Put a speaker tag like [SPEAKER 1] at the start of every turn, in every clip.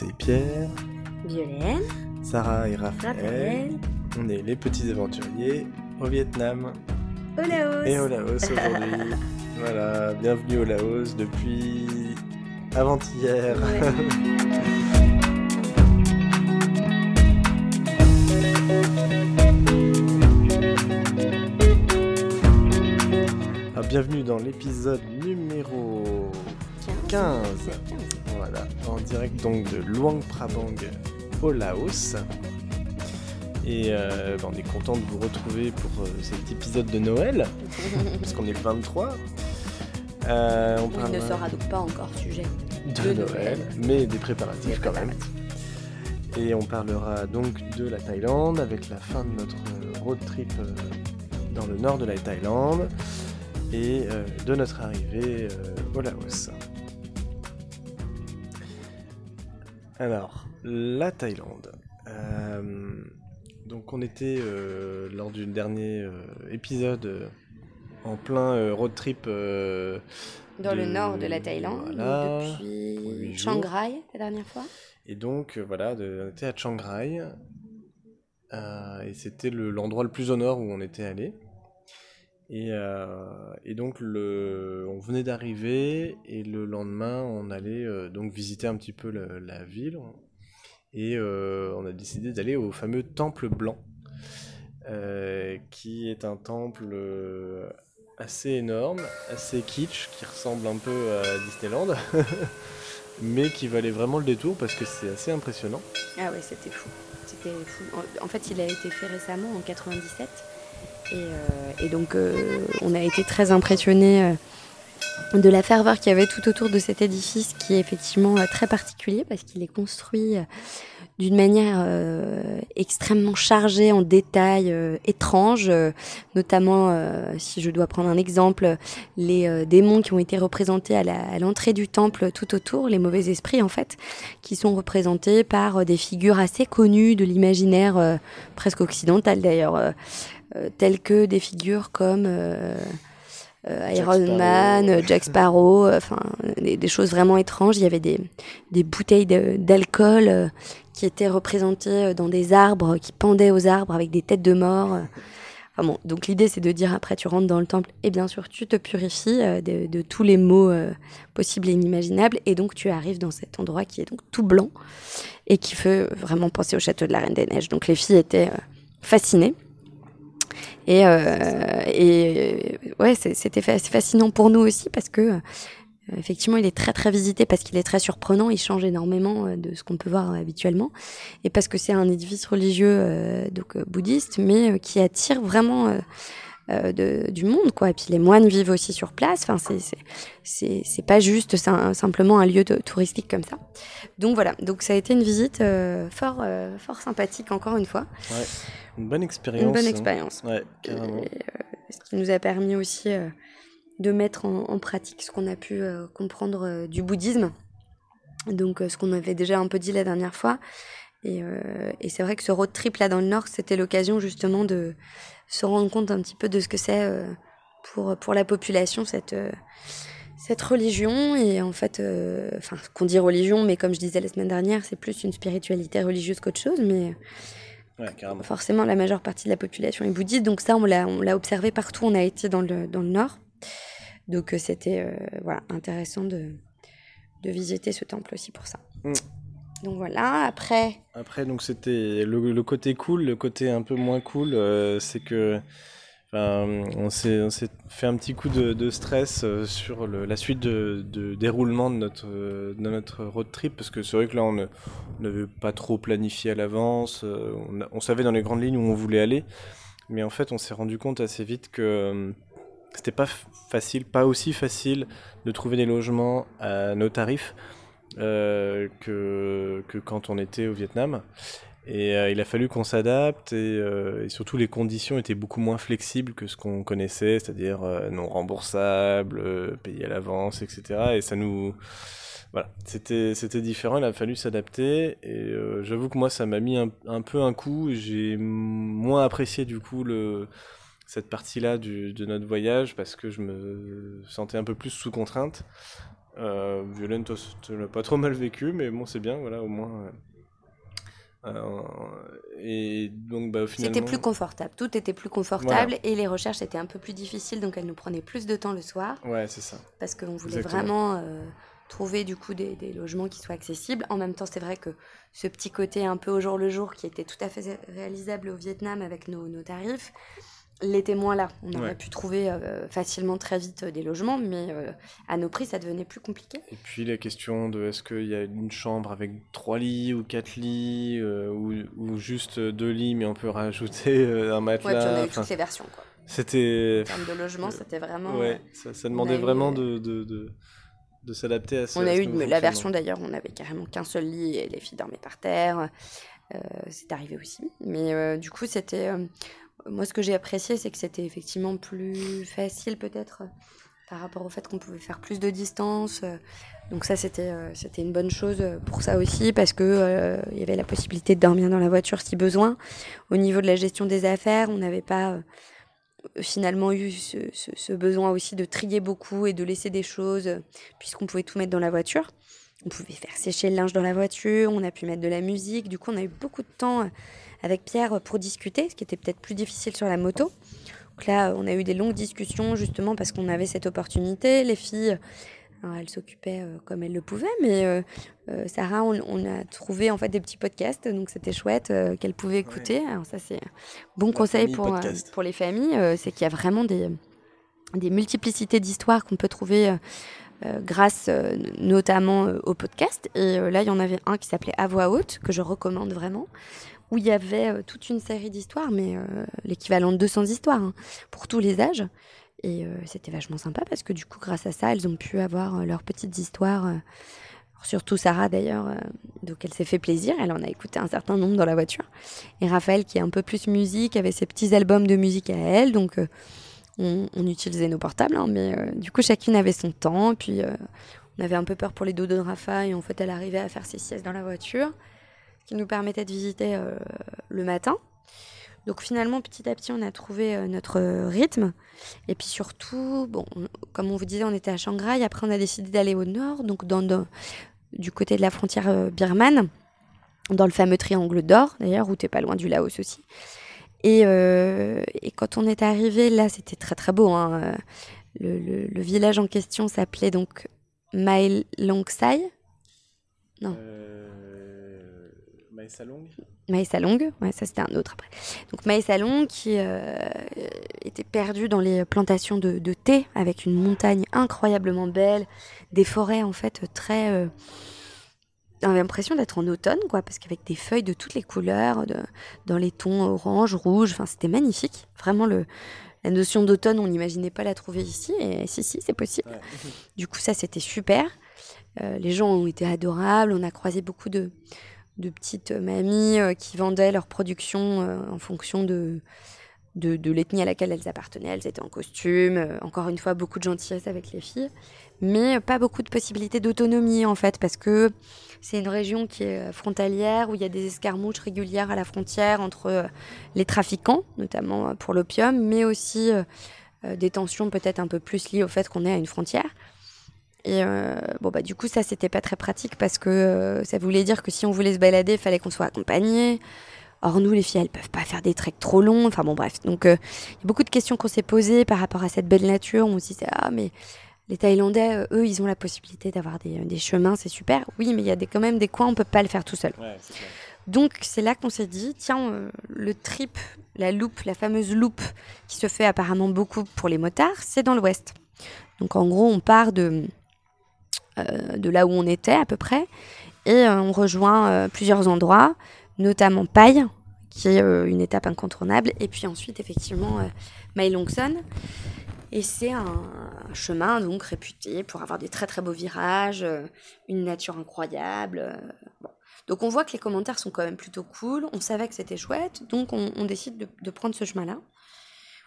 [SPEAKER 1] C'est Pierre,
[SPEAKER 2] Violaine,
[SPEAKER 1] Sarah et Raphaël.
[SPEAKER 2] Raphaël,
[SPEAKER 1] On est les petits aventuriers au Vietnam
[SPEAKER 2] au Laos.
[SPEAKER 1] et au Laos aujourd'hui. voilà, bienvenue au Laos depuis avant-hier.
[SPEAKER 2] Ouais.
[SPEAKER 1] Ah, bienvenue dans l'épisode numéro 15.
[SPEAKER 2] C'est 15.
[SPEAKER 1] En direct donc de Luang Prabang au Laos. Et euh, bah, on est content de vous retrouver pour euh, cet épisode de Noël, parce qu'on est le 23. Euh, on
[SPEAKER 2] Il ne sera donc pas encore sujet.
[SPEAKER 1] de,
[SPEAKER 2] de
[SPEAKER 1] Noël,
[SPEAKER 2] Noël.
[SPEAKER 1] mais des préparatifs
[SPEAKER 2] Des
[SPEAKER 1] quand même. Et on parlera donc de la Thaïlande avec la fin de notre road trip dans le nord de la Thaïlande et de notre arrivée au Laos. Alors, la Thaïlande. Euh, donc on était euh, lors du dernier euh, épisode en plein road trip
[SPEAKER 2] Dans le nord de la Thaïlande,
[SPEAKER 1] voilà,
[SPEAKER 2] depuis Chiang Rai la dernière fois.
[SPEAKER 1] Et donc, voilà, de- on était à Chiang Rai. et c'était le- l'endroit le plus au nord où on était allé. Et, euh, et donc, le, on venait d'arriver. Et le lendemain, on allait euh, donc visiter un petit peu la ville. Et euh, on a décidé d'aller au fameux Temple Blanc. qui est un temple assez énorme, assez kitsch, qui ressemble un peu à Disneyland. mais qui valait vraiment le détour parce que c'est assez impressionnant.
[SPEAKER 2] Ah ouais, c'était fou. C'était fou. En fait, il a été fait récemment, en 97. Et, euh, et donc, euh, on a été très impressionnés euh, de la ferveur qu'il y avait tout autour de cet édifice qui est effectivement très particulier parce qu'il est construit d'une manière extrêmement chargée en détails étranges, notamment, si je dois prendre un exemple, les démons qui ont été représentés à l'entrée du temple tout autour, les mauvais esprits en fait, qui sont représentés par des figures assez connues de l'imaginaire presque occidental d'ailleurs, telles que des figures comme euh, euh,
[SPEAKER 1] Jack
[SPEAKER 2] Iron. Man, euh, Jack Sparrow, euh, enfin des, des choses vraiment étranges. Il y avait des, des bouteilles d'alcool euh, qui étaient représentées euh, dans des arbres, qui pendaient aux arbres avec des têtes de mort. euh. Enfin bon, donc l'idée c'est de dire après tu rentres dans le temple et bien sûr tu te purifies euh, de, de tous les maux euh, possibles et inimaginables et donc tu arrives dans cet endroit qui est donc tout blanc et qui fait vraiment penser au château de la Reine des Neiges. Donc les filles étaient euh, fascinées. Et, euh, et euh, ouais, c'est- c'était fa- c'est fascinant pour nous aussi parce que euh, effectivement, il est très très visité parce qu'il est très surprenant. Il change énormément euh, de ce qu'on peut voir habituellement et parce que c'est un édifice religieux euh, donc euh, bouddhiste, mais euh, qui attire vraiment euh, euh, de- du monde quoi. Et puis les moines vivent aussi sur place. Enfin, c'est c'est c'est c'est pas juste sim- simplement un lieu de- touristique comme ça. Donc voilà. Donc ça a été une visite euh, fort euh, fort sympathique encore une fois,
[SPEAKER 1] Une bonne expérience.
[SPEAKER 2] une bonne
[SPEAKER 1] hein.
[SPEAKER 2] expérience.
[SPEAKER 1] Ouais, carrément.
[SPEAKER 2] Et, ce qui nous a permis aussi de mettre en, en pratique ce qu'on a pu comprendre du bouddhisme. Donc, ce qu'on avait déjà un peu dit la dernière fois. Et, et c'est vrai que ce road trip là dans le nord, c'était l'occasion justement de se rendre compte un petit peu de ce que c'est euh, pour, pour la population, cette, euh, cette religion. Et en fait, euh, enfin, qu'on dit religion, mais comme je disais la semaine dernière, c'est plus une spiritualité religieuse qu'autre chose. Mais
[SPEAKER 1] Ouais,
[SPEAKER 2] forcément la majeure partie de la population est bouddhiste, donc ça on l'a observé partout, on a été dans le, dans le nord. Donc c'était euh, voilà, intéressant de, de visiter ce temple aussi pour ça. Donc voilà, après,
[SPEAKER 1] Après, donc c'était le, le côté cool, le côté un peu moins cool, euh, c'est que on s'est fait un petit coup de, stress euh, sur le- la suite de, déroulement de notre, de notre road trip, parce que c'est vrai que là, on n'avait pas trop planifié à l'avance, euh, on, on savait dans les grandes lignes où on voulait aller, mais en fait, on s'est rendu compte assez vite que c'était pas facile, pas aussi facile de trouver des logements à nos tarifs que, que quand on était au Vietnam. Et euh, il a fallu qu'on s'adapte et, euh, et surtout les conditions étaient beaucoup moins flexibles que ce qu'on connaissait, c'est-à-dire euh, non remboursable, euh, payé à l'avance, etc. Et ça nous... Voilà, c'était c'était différent, il a fallu s'adapter et euh, j'avoue que moi ça m'a mis un, un peu un coup, j'ai moins apprécié du coup le, cette partie-là de notre voyage parce que je me sentais un peu plus sous contrainte. Violaine, toi, tu l'as pas trop mal vécu, mais bon, c'est bien, voilà, au moins. Euh, et donc, bah, finalement...
[SPEAKER 2] C'était plus confortable. Tout était plus confortable et les recherches étaient un peu plus difficiles, donc elles nous prenaient plus de temps le soir.
[SPEAKER 1] Ouais, c'est ça.
[SPEAKER 2] Parce qu'on voulait vraiment euh, trouver du coup des, logements qui soient accessibles. En même temps, c'est vrai que ce petit côté un peu au jour le jour qui était tout à fait réalisable au Vietnam avec nos, nos tarifs, les témoins là. On aurait pu trouver euh, facilement très vite euh, des logements, mais euh, à nos prix, ça devenait plus compliqué.
[SPEAKER 1] Et puis la question de est-ce qu'il y a une chambre avec trois lits ou quatre lits ou, juste deux lits, mais on peut rajouter un matelas.
[SPEAKER 2] Ouais, on a eu toutes les versions. Quoi.
[SPEAKER 1] C'était.
[SPEAKER 2] En termes de logement, c'était vraiment.
[SPEAKER 1] Ouais, ça, demandait vraiment de, de, de, s'adapter à ça.
[SPEAKER 2] On a eu la version d'ailleurs, on avait carrément qu'un seul lit et les filles dormaient par terre. c'est arrivé aussi. Mais du coup, c'était moi, ce que j'ai apprécié, c'est que c'était effectivement plus facile peut-être par rapport au fait qu'on pouvait faire plus de distance. Donc ça, c'était euh, une bonne chose pour ça aussi, parce que euh, il y avait la possibilité de dormir dans la voiture si besoin. Au niveau de la gestion des affaires, on n'avait pas euh, finalement eu ce, ce, besoin aussi de trier beaucoup et de laisser des choses, puisqu'on pouvait tout mettre dans la voiture. On pouvait faire sécher le linge dans la voiture, on a pu mettre de la musique. Du coup, on a eu beaucoup de temps avec Pierre pour discuter, ce qui était peut-être plus difficile sur la moto. Donc là, on a eu des longues discussions justement parce qu'on avait cette opportunité. Les filles, elles s'occupaient euh, comme elles le pouvaient, mais euh, euh, Sarah, on, a trouvé en fait des petits podcasts, donc c'était chouette qu'elle pouvait écouter. Alors ça, c'est bon conseil pour, pour les familles, c'est qu'il y a vraiment des, des multiplicités d'histoires qu'on peut trouver. grâce notamment au podcast. Et là, il y en avait un qui s'appelait À voix haute, que je recommande vraiment, où il y avait euh, toute une série d'histoires, mais euh, l'équivalent de 200 histoires hein, pour tous les âges. Et euh, c'était vachement sympa parce que du coup, grâce à ça, elles ont pu avoir leurs petites histoires. surtout Sarah d'ailleurs, donc elle s'est fait plaisir, elle en a écouté un certain nombre dans la voiture. Et Raphaël, qui est un peu plus musique, avait ses petits albums de musique à elle, donc on, utilisait nos portables, hein, mais du coup chacune avait son temps. Puis on avait un peu peur pour les dos de Rafa et en fait elle arrivait à faire ses siestes dans la voiture qui nous permettait de visiter euh, le matin. Donc finalement, petit à petit, on a trouvé euh, notre rythme. Et puis surtout, bon, comme on vous disait, on était à Shanghai. Après, on a décidé d'aller au nord, donc dans, du côté de la frontière euh, birmane, dans le fameux triangle d'or, d'ailleurs, où t'es pas loin du Laos aussi. Et, quand on est arrivé, là, c'était très très beau. Hein. Le, village en question s'appelait donc Mae Longsai. Non.
[SPEAKER 1] Maïsalong
[SPEAKER 2] Maïsalong, ouais, ça c'était un autre après. Donc Maïsalong qui euh, était perdu dans les plantations de, thé avec une montagne incroyablement belle, des forêts en fait très. Euh, on avait l'impression d'être en automne, quoi, parce qu'avec des feuilles de toutes les couleurs, de, dans les tons orange, rouge, enfin c'était magnifique. Vraiment le, la notion d'automne, on n'imaginait pas la trouver ici, et si, si, c'est possible. Du coup, ça c'était super. Euh, les gens ont été adorables, on a croisé beaucoup de, de petites mamies euh, qui vendaient leur production euh, en fonction de, de, l'ethnie à laquelle elles appartenaient. Elles étaient en costume, euh, encore une fois, beaucoup de gentillesse avec les filles, mais pas beaucoup de possibilités d'autonomie en fait, parce que c'est une région qui est frontalière, où il y a des escarmouches régulières à la frontière entre les trafiquants, notamment pour l'opium, mais aussi des tensions peut-être un peu plus liées au fait qu'on est à une frontière. Et euh, bon, bah, du coup, ça, c'était pas très pratique parce que euh, ça voulait dire que si on voulait se balader, il fallait qu'on soit accompagné. Or, nous, les filles, elles peuvent pas faire des treks trop longs. Enfin, bon, bref. Donc, euh, il y a beaucoup de questions qu'on s'est posées par rapport à cette belle nature. On se disait, ah, mais les Thaïlandais, eux, ils ont la possibilité d'avoir des, des, chemins, c'est super. Oui, mais il y a des, quand même des coins, on peut pas le faire tout seul. Donc, c'est là qu'on s'est dit, tiens, le trip, la loupe, la fameuse loupe qui se fait apparemment beaucoup pour les motards, c'est dans l'ouest. Donc, en gros, on part de de là où on était à peu près. Et euh, on rejoint euh, plusieurs endroits, notamment Paille, qui est une étape incontournable. Et puis ensuite, effectivement, Longson. Et c'est un, chemin donc réputé pour avoir des très très beaux virages, une nature incroyable. Donc on voit que les commentaires sont quand même plutôt cool. On savait que c'était chouette, donc on, décide de, prendre ce chemin-là.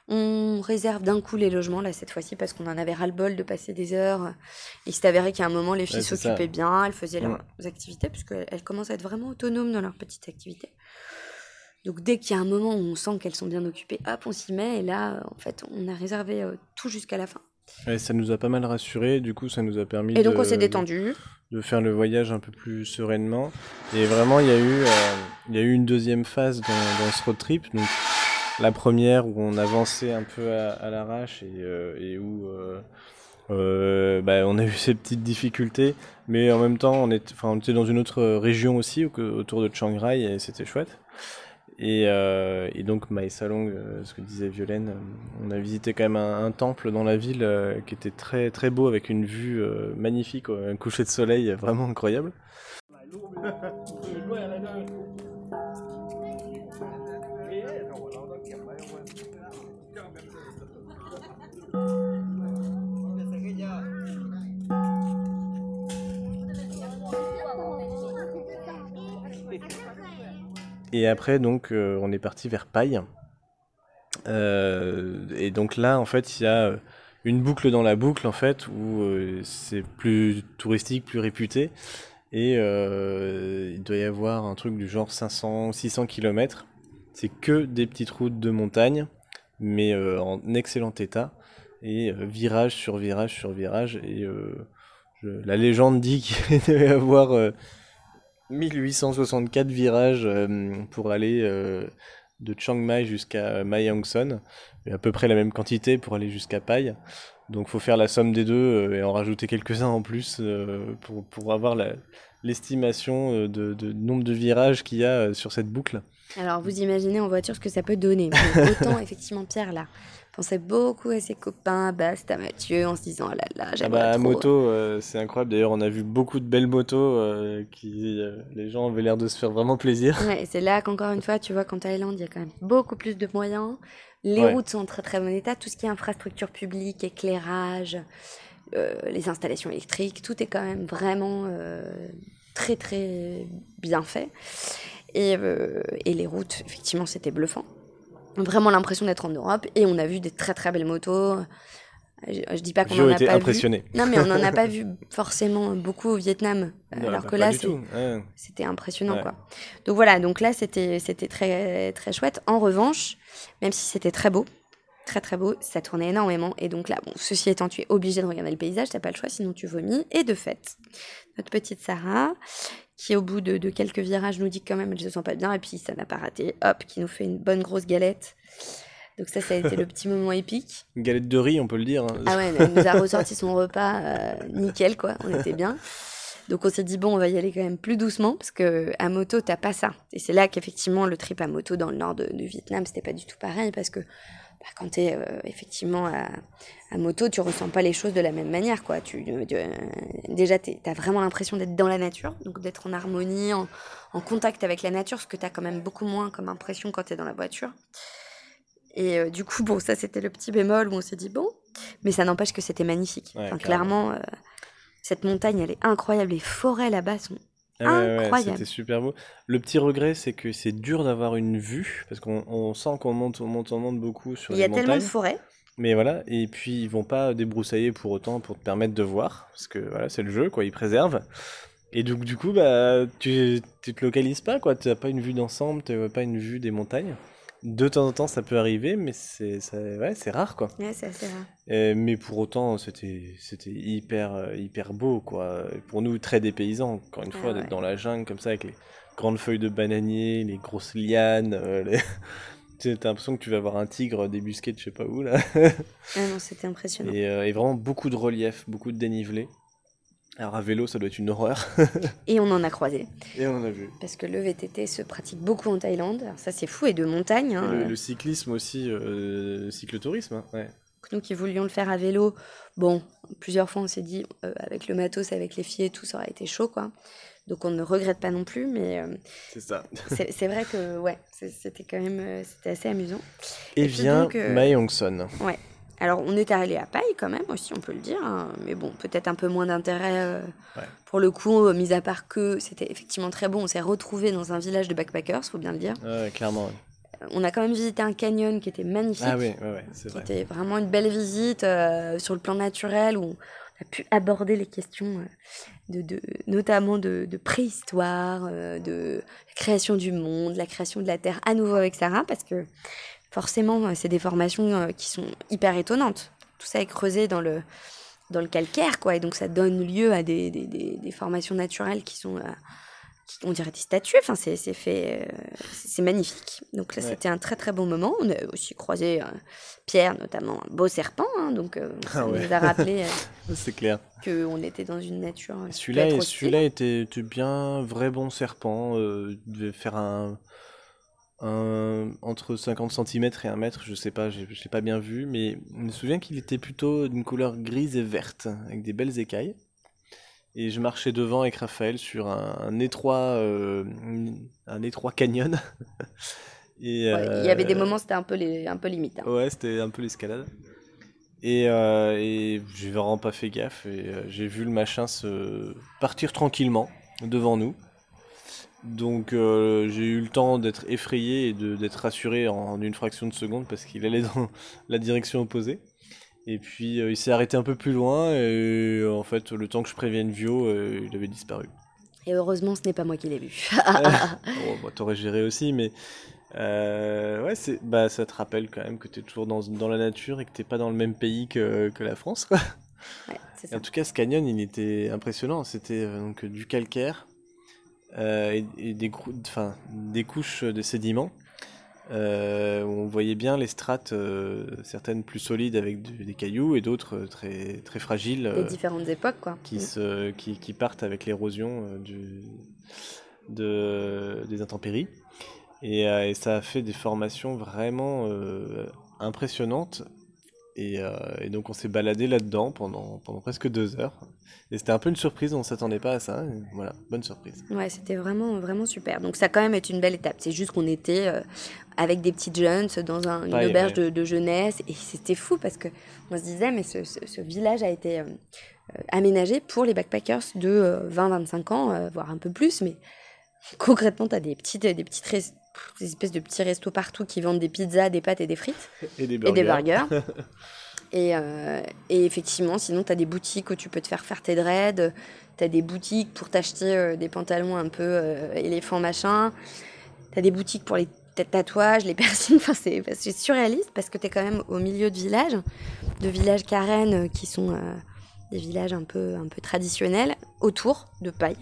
[SPEAKER 2] On réserve d'un coup les logements, là, cette fois-ci, parce qu'on en avait ras-le-bol de passer des heures. Il s'est avéré qu'à un moment, les filles s'occupaient bien, elles faisaient leurs activités, puisqu'elles commencent à être vraiment autonomes dans leurs petites activités. Donc, dès qu'il y a un moment où on sent qu'elles sont bien occupées, hop, on s'y met. Et là, en fait, on a réservé euh, tout jusqu'à la fin.
[SPEAKER 1] ça nous a pas mal rassuré. Du coup, ça nous a permis.
[SPEAKER 2] Et donc, on s'est détendu.
[SPEAKER 1] De faire le voyage un peu plus sereinement. Et vraiment, il y a eu, il y a eu une deuxième phase dans, dans ce road trip. Donc, la première où on avançait un peu à, l'arrache et, et, où euh, bah, on a eu ces petites difficultés, mais en même temps, on, était dans une autre région aussi, autour de Chiang Rai, et c'était chouette. Et, euh, donc, Mae Salong, euh, ce que disait Violaine, euh, on a visité quand même un, temple dans la ville qui était très très beau, avec une vue magnifique, un coucher de soleil vraiment incroyable. Et après, donc, euh, on est parti vers Paille. Euh, et donc là, en fait, il y a une boucle dans la boucle, en fait, où euh, c'est plus touristique, plus réputé. Et il doit y avoir un truc du genre 500, 600 km. C'est que des petites routes de montagne, mais en excellent état. Et virage sur virage sur virage. Et la légende dit qu'il devait y avoir 1864 virages euh, pour aller euh, de Chiang Mai jusqu'à Son, et à peu près la même quantité pour aller jusqu'à Pai. Donc faut faire la somme des deux euh, et en rajouter quelques-uns en plus pour, pour avoir l'estimation de, de, nombre de virages qu'il y a sur cette boucle.
[SPEAKER 2] Alors vous imaginez en voiture ce que ça peut donner. autant effectivement Pierre là, pensait beaucoup à ses copains, à Bast, à Mathieu, en se disant oh là là, ah j'aimerais
[SPEAKER 1] ah bah, moto, euh, c'est incroyable. D'ailleurs, on a vu beaucoup de belles motos euh, qui, euh, les gens avaient l'air de se faire vraiment plaisir.
[SPEAKER 2] Ouais, c'est là qu'encore une fois, tu vois qu'en Thaïlande, il y a quand même beaucoup plus de moyens. Les routes sont en très très bon état. Tout ce qui est infrastructure publique, éclairage, les installations électriques, tout est quand même vraiment très très bien fait. Et, et les routes, effectivement, c'était bluffant vraiment l'impression d'être en Europe et on a vu des très très belles motos. Je, dis pas qu'on en a pas
[SPEAKER 1] impressionné.
[SPEAKER 2] vu. Non, mais on n'en a pas vu forcément beaucoup au Vietnam. alors bah, que là, c'était impressionnant, quoi. Donc voilà, donc là, c'était c'était très très chouette. En revanche, même si c'était très beau, très très beau, ça tournait énormément. Et donc là, bon, ceci étant, tu es obligé de regarder le paysage, t'as pas le choix, sinon tu vomis. Et de fait, notre petite Sarah, qui au bout de, quelques virages nous dit quand même elle se sent pas bien et puis ça n'a pas raté, hop, qui nous fait une bonne grosse galette. Donc ça, ça a été le petit moment épique.
[SPEAKER 1] Une galette de riz, on peut le dire. Hein.
[SPEAKER 2] Ah ouais, elle nous a ressorti son repas euh, nickel, quoi. On était bien. Donc on s'est dit, bon, on va y aller quand même plus doucement, parce que à moto, t'as pas ça. Et c'est là qu'effectivement, le trip à moto dans le nord de, de Vietnam, c'était pas du tout pareil, parce que bah, quand tu es euh, effectivement à, moto, tu ressens pas les choses de la même manière. Quoi. Tu, euh, déjà, tu as vraiment l'impression d'être dans la nature, donc d'être en harmonie, en, contact avec la nature, ce que tu as quand même beaucoup moins comme impression quand tu es dans la voiture. Et euh, du coup, bon, ça c'était le petit bémol où on s'est dit, bon, mais ça n'empêche que c'était magnifique. clairement, cette montagne, elle est incroyable. Les forêts là-bas sont Incroyable.
[SPEAKER 1] c'était super beau. Le petit regret, c'est que c'est dur d'avoir une vue, parce qu'on sent qu'on monte, on monte, on monte beaucoup sur les montagnes. Il y a tellement de
[SPEAKER 2] forêts.
[SPEAKER 1] Mais voilà, et puis ils vont pas débroussailler pour autant pour te permettre de voir, parce que voilà, c'est le jeu, quoi, ils préservent. Et donc du coup, bah, tu, tu te localises pas, quoi, tu n'as pas une vue d'ensemble, tu n'as pas une vue des montagnes de temps en temps, ça peut arriver, mais c'est ouais, rare, quoi.
[SPEAKER 2] Ouais, c'est assez rare.
[SPEAKER 1] mais pour autant, c'était hyper, euh, hyper beau, quoi. Pour nous, très dépaysant, encore une fois, d'être dans la jungle, comme ça, avec les grandes feuilles de bananier, les grosses lianes. Euh, les... T'as l'impression que tu vas voir un tigre débusqué de je sais pas où, là.
[SPEAKER 2] ah non, c'était impressionnant.
[SPEAKER 1] Et, euh, et, vraiment beaucoup de relief, beaucoup de dénivelé. Alors à vélo, ça doit être une horreur.
[SPEAKER 2] et on en a croisé.
[SPEAKER 1] Et on en a vu.
[SPEAKER 2] Parce que le VTT se pratique beaucoup en Thaïlande. ça c'est fou et de montagne. Hein.
[SPEAKER 1] Le, cyclisme aussi, euh, cyclotourisme. Hein, ouais.
[SPEAKER 2] Nous qui voulions le faire à vélo, bon, plusieurs fois on s'est dit euh, avec le matos, avec les filles et tout, ça aurait été chaud quoi. Donc on ne regrette pas non plus, mais euh,
[SPEAKER 1] c'est ça.
[SPEAKER 2] c'est vrai que ouais, c'était quand même euh, c'était assez amusant.
[SPEAKER 1] Et, vient Mae Hong Son.
[SPEAKER 2] Ouais, alors, on est allé à Paille quand même aussi, on peut le dire. Hein. Mais bon, peut-être un peu moins d'intérêt euh, pour le coup, euh, mis à part que c'était effectivement très bon. On s'est retrouvé dans un village de backpackers, faut bien le dire.
[SPEAKER 1] Ouais, clairement.
[SPEAKER 2] On a quand même visité un canyon qui était magnifique.
[SPEAKER 1] Ah oui, ouais, c'est vrai.
[SPEAKER 2] C'était vraiment une belle visite euh, sur le plan naturel où on a pu aborder les questions de, notamment de, de préhistoire, de création du monde, la création de la Terre à nouveau avec Sarah parce que forcément, euh, c'est des formations euh, qui sont hyper étonnantes. tout ça est creusé dans le, dans le calcaire, quoi. Et donc ça donne lieu à des, des, des, formations naturelles qui sont, on dirait des statues. Enfin, c'est fait, c'est magnifique. Donc là, c'était un très très bon moment. On a aussi croisé Pierre, notamment un beau serpent. Hein, donc ça ah nous a rappelé.
[SPEAKER 1] c'est clair.
[SPEAKER 2] Qu'on était dans une nature.
[SPEAKER 1] Celui-là, celui-là était, était, bien vrai bon serpent. il devait faire un entre 50 cm et 1 mètre, je sais pas, je l'ai pas bien vu, mais je me souviens qu'il était plutôt d'une couleur grise et verte, avec des belles écailles. Et je marchais devant avec Raphaël sur un, étroit, euh, un étroit canyon.
[SPEAKER 2] et, il y avait des euh, moments, c'était un peu, les, un peu limite. Hein.
[SPEAKER 1] Ouais, c'était un peu l'escalade. Et, euh, et j'ai vraiment pas fait gaffe. Et j'ai vu le machin se partir tranquillement devant nous. Donc euh, j'ai eu le temps d'être effrayé et d'être rassuré en, une fraction de seconde parce qu'il allait dans la direction opposée. Et puis euh, il s'est arrêté un peu plus loin et euh, en fait le temps que je prévienne Vio, il avait disparu.
[SPEAKER 2] Et heureusement ce n'est pas moi qui l'ai vu.
[SPEAKER 1] bon, bah, t'aurais géré aussi, mais ouais, bah, ça te rappelle quand même que t'es toujours dans, dans, la nature et que t'es pas dans le même pays que, que la France. Quoi. En tout cas, ce canyon, il était impressionnant. C'était donc du calcaire euh, et, des, enfin, des couches de sédiments. Euh, on voyait bien les strates, euh, certaines plus solides avec des cailloux et d'autres très, très fragiles.
[SPEAKER 2] Des différentes époques, quoi.
[SPEAKER 1] Qui, se, qui, qui partent avec l'érosion de, des intempéries. Et, et, ça a fait des formations vraiment impressionnantes euh, et, donc on s'est baladé là-dedans pendant, pendant presque deux heures. Et c'était un peu une surprise, on ne s'attendait pas à ça. voilà, bonne surprise.
[SPEAKER 2] Ouais, c'était vraiment, vraiment super. Donc ça quand même est une belle étape. C'est juste qu'on était euh, avec des petites jeunes dans un, une auberge de, jeunesse. Et c'était fou parce qu'on se disait, mais ce, ce, village a été euh, aménagé pour les backpackers de 20-25 ans, voire un peu plus. Mais concrètement, tu as des petites, des petites des espèces de petits restos partout qui vendent des pizzas, des pâtes et des frites.
[SPEAKER 1] Et des burgers.
[SPEAKER 2] Et, euh, et, effectivement, sinon, tu as des boutiques où tu peux te faire faire tes dreads. Tu as des boutiques pour t'acheter euh, des pantalons un peu euh, éléphant machin. Tu as des boutiques pour les tatouages, les piercings. Enfin, c'est surréaliste parce que tu es quand même au milieu de villages, de villages carènes qui sont des villages un peu, un peu traditionnels autour de paille.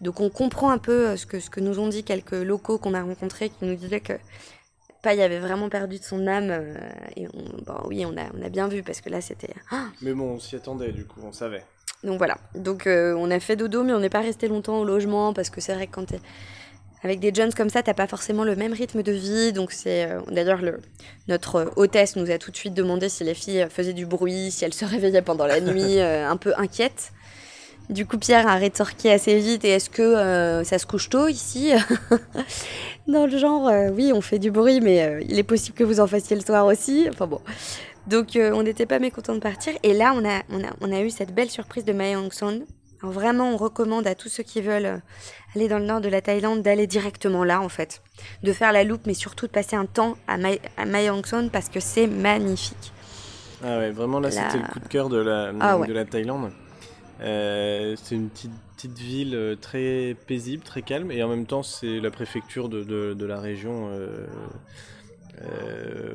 [SPEAKER 2] Donc on comprend un peu euh, ce que, ce que nous ont dit quelques locaux qu'on a rencontrés qui nous disaient que Paille avait vraiment perdu de son âme. Euh, et bon, oui, on a, on a bien vu parce que là c'était.
[SPEAKER 1] Ah mais bon, on s'y attendait du coup, on savait.
[SPEAKER 2] Donc voilà. Donc euh, on a fait dodo, mais on n'est pas resté longtemps au logement parce que c'est vrai que quand t'es avec des jeunes comme ça, t'as pas forcément le même rythme de vie. Donc c'est d'ailleurs notre hôtesse nous a tout de suite demandé si les filles faisaient du bruit, si elles se réveillaient pendant la nuit, un peu inquiètes. Du coup, Pierre a rétorqué assez vite. Et est-ce que euh, ça se couche tôt ici? Dans le genre, euh, oui, on fait du bruit, mais euh, il est possible que vous en fassiez le soir aussi. Enfin bon. Donc, on n'était pas mécontents de partir. Et là, on a, on a, on a eu cette belle surprise de Mae Hong Son. Alors vraiment, on recommande à tous ceux qui veulent aller dans le nord de la Thaïlande d'aller directement là, en fait. De faire la loupe, mais surtout de passer un temps à Mae, Hong Son parce que c'est magnifique.
[SPEAKER 1] Ah ouais, vraiment là, c'était le coup de cœur de la, ah de la Thaïlande. Euh, c'est une petite, petite, ville euh, très paisible, très calme, et en même temps c'est la préfecture de, de, la région euh,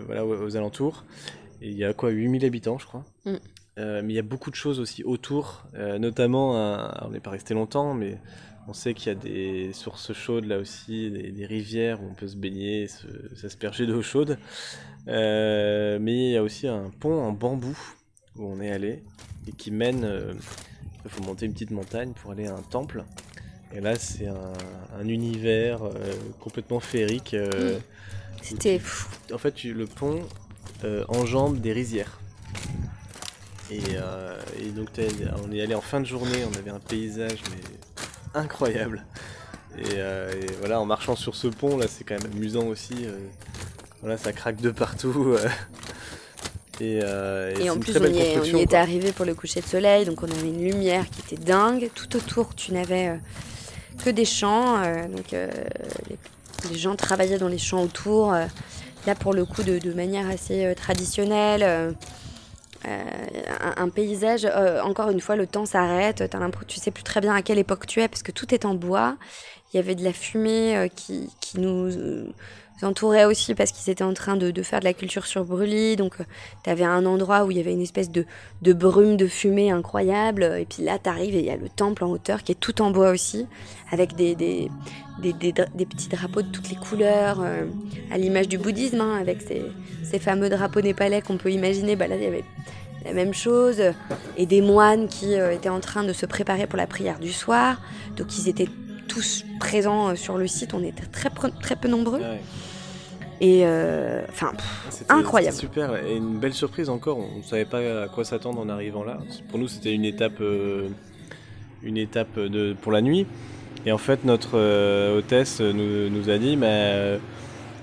[SPEAKER 1] voilà, aux, alentours. Et il y a quoi 8000 habitants je crois? Mm. Mais il y a beaucoup de choses aussi autour, notamment, on n'est pas resté longtemps, mais on sait qu'il y a des sources chaudes là aussi, des, rivières où on peut se baigner, s'asperger d'eau chaude. mais il y a aussi un pont en bambou où on est allé et qui mène il faut monter une petite montagne pour aller à un temple. Et là, c'est un, univers euh, complètement féerique. Euh,
[SPEAKER 2] C'était fou.
[SPEAKER 1] En fait, le pont euh, enjambe des rizières. Et, donc, on est allé en fin de journée, on avait un paysage mais incroyable. Et, voilà, en marchant sur ce pont, là, c'est quand même amusant aussi. voilà, ça craque de partout.
[SPEAKER 2] Euh, et, en plus, on y, était arrivé pour le coucher de soleil, donc on avait une lumière qui était dingue. Tout autour, tu n'avais euh, que des champs. Euh, donc les, gens travaillaient dans les champs autour. là, pour le coup, de, manière assez traditionnelle. Un, paysage, encore une fois, le temps s'arrête. Tu sais plus très bien à quelle époque tu es parce que tout est en bois. Il y avait de la fumée qui, qui nous entouraient aussi parce qu'ils étaient en train de, faire de la culture sur brûlis. Donc, tu avais un endroit où il y avait une espèce de, brume, de fumée incroyable. Et puis là, tu arrives et il y a le temple en hauteur qui est tout en bois aussi, avec des, des, petits drapeaux de toutes les couleurs, à l'image du bouddhisme, hein, avec ces, ces, fameux drapeaux népalais qu'on peut imaginer. Bah, là, il y avait la même chose, et des moines qui étaient en train de se préparer pour la prière du soir. Donc ils étaient tous présents euh, sur le site. On était très, très peu nombreux. Et euh, enfin, incroyable.
[SPEAKER 1] Super et une belle surprise encore. On ne savait pas à quoi s'attendre en arrivant là. Pour nous, c'était une étape, euh, une étape de, pour la nuit. Et en fait, notre hôtesse nous, nous, a dit, mais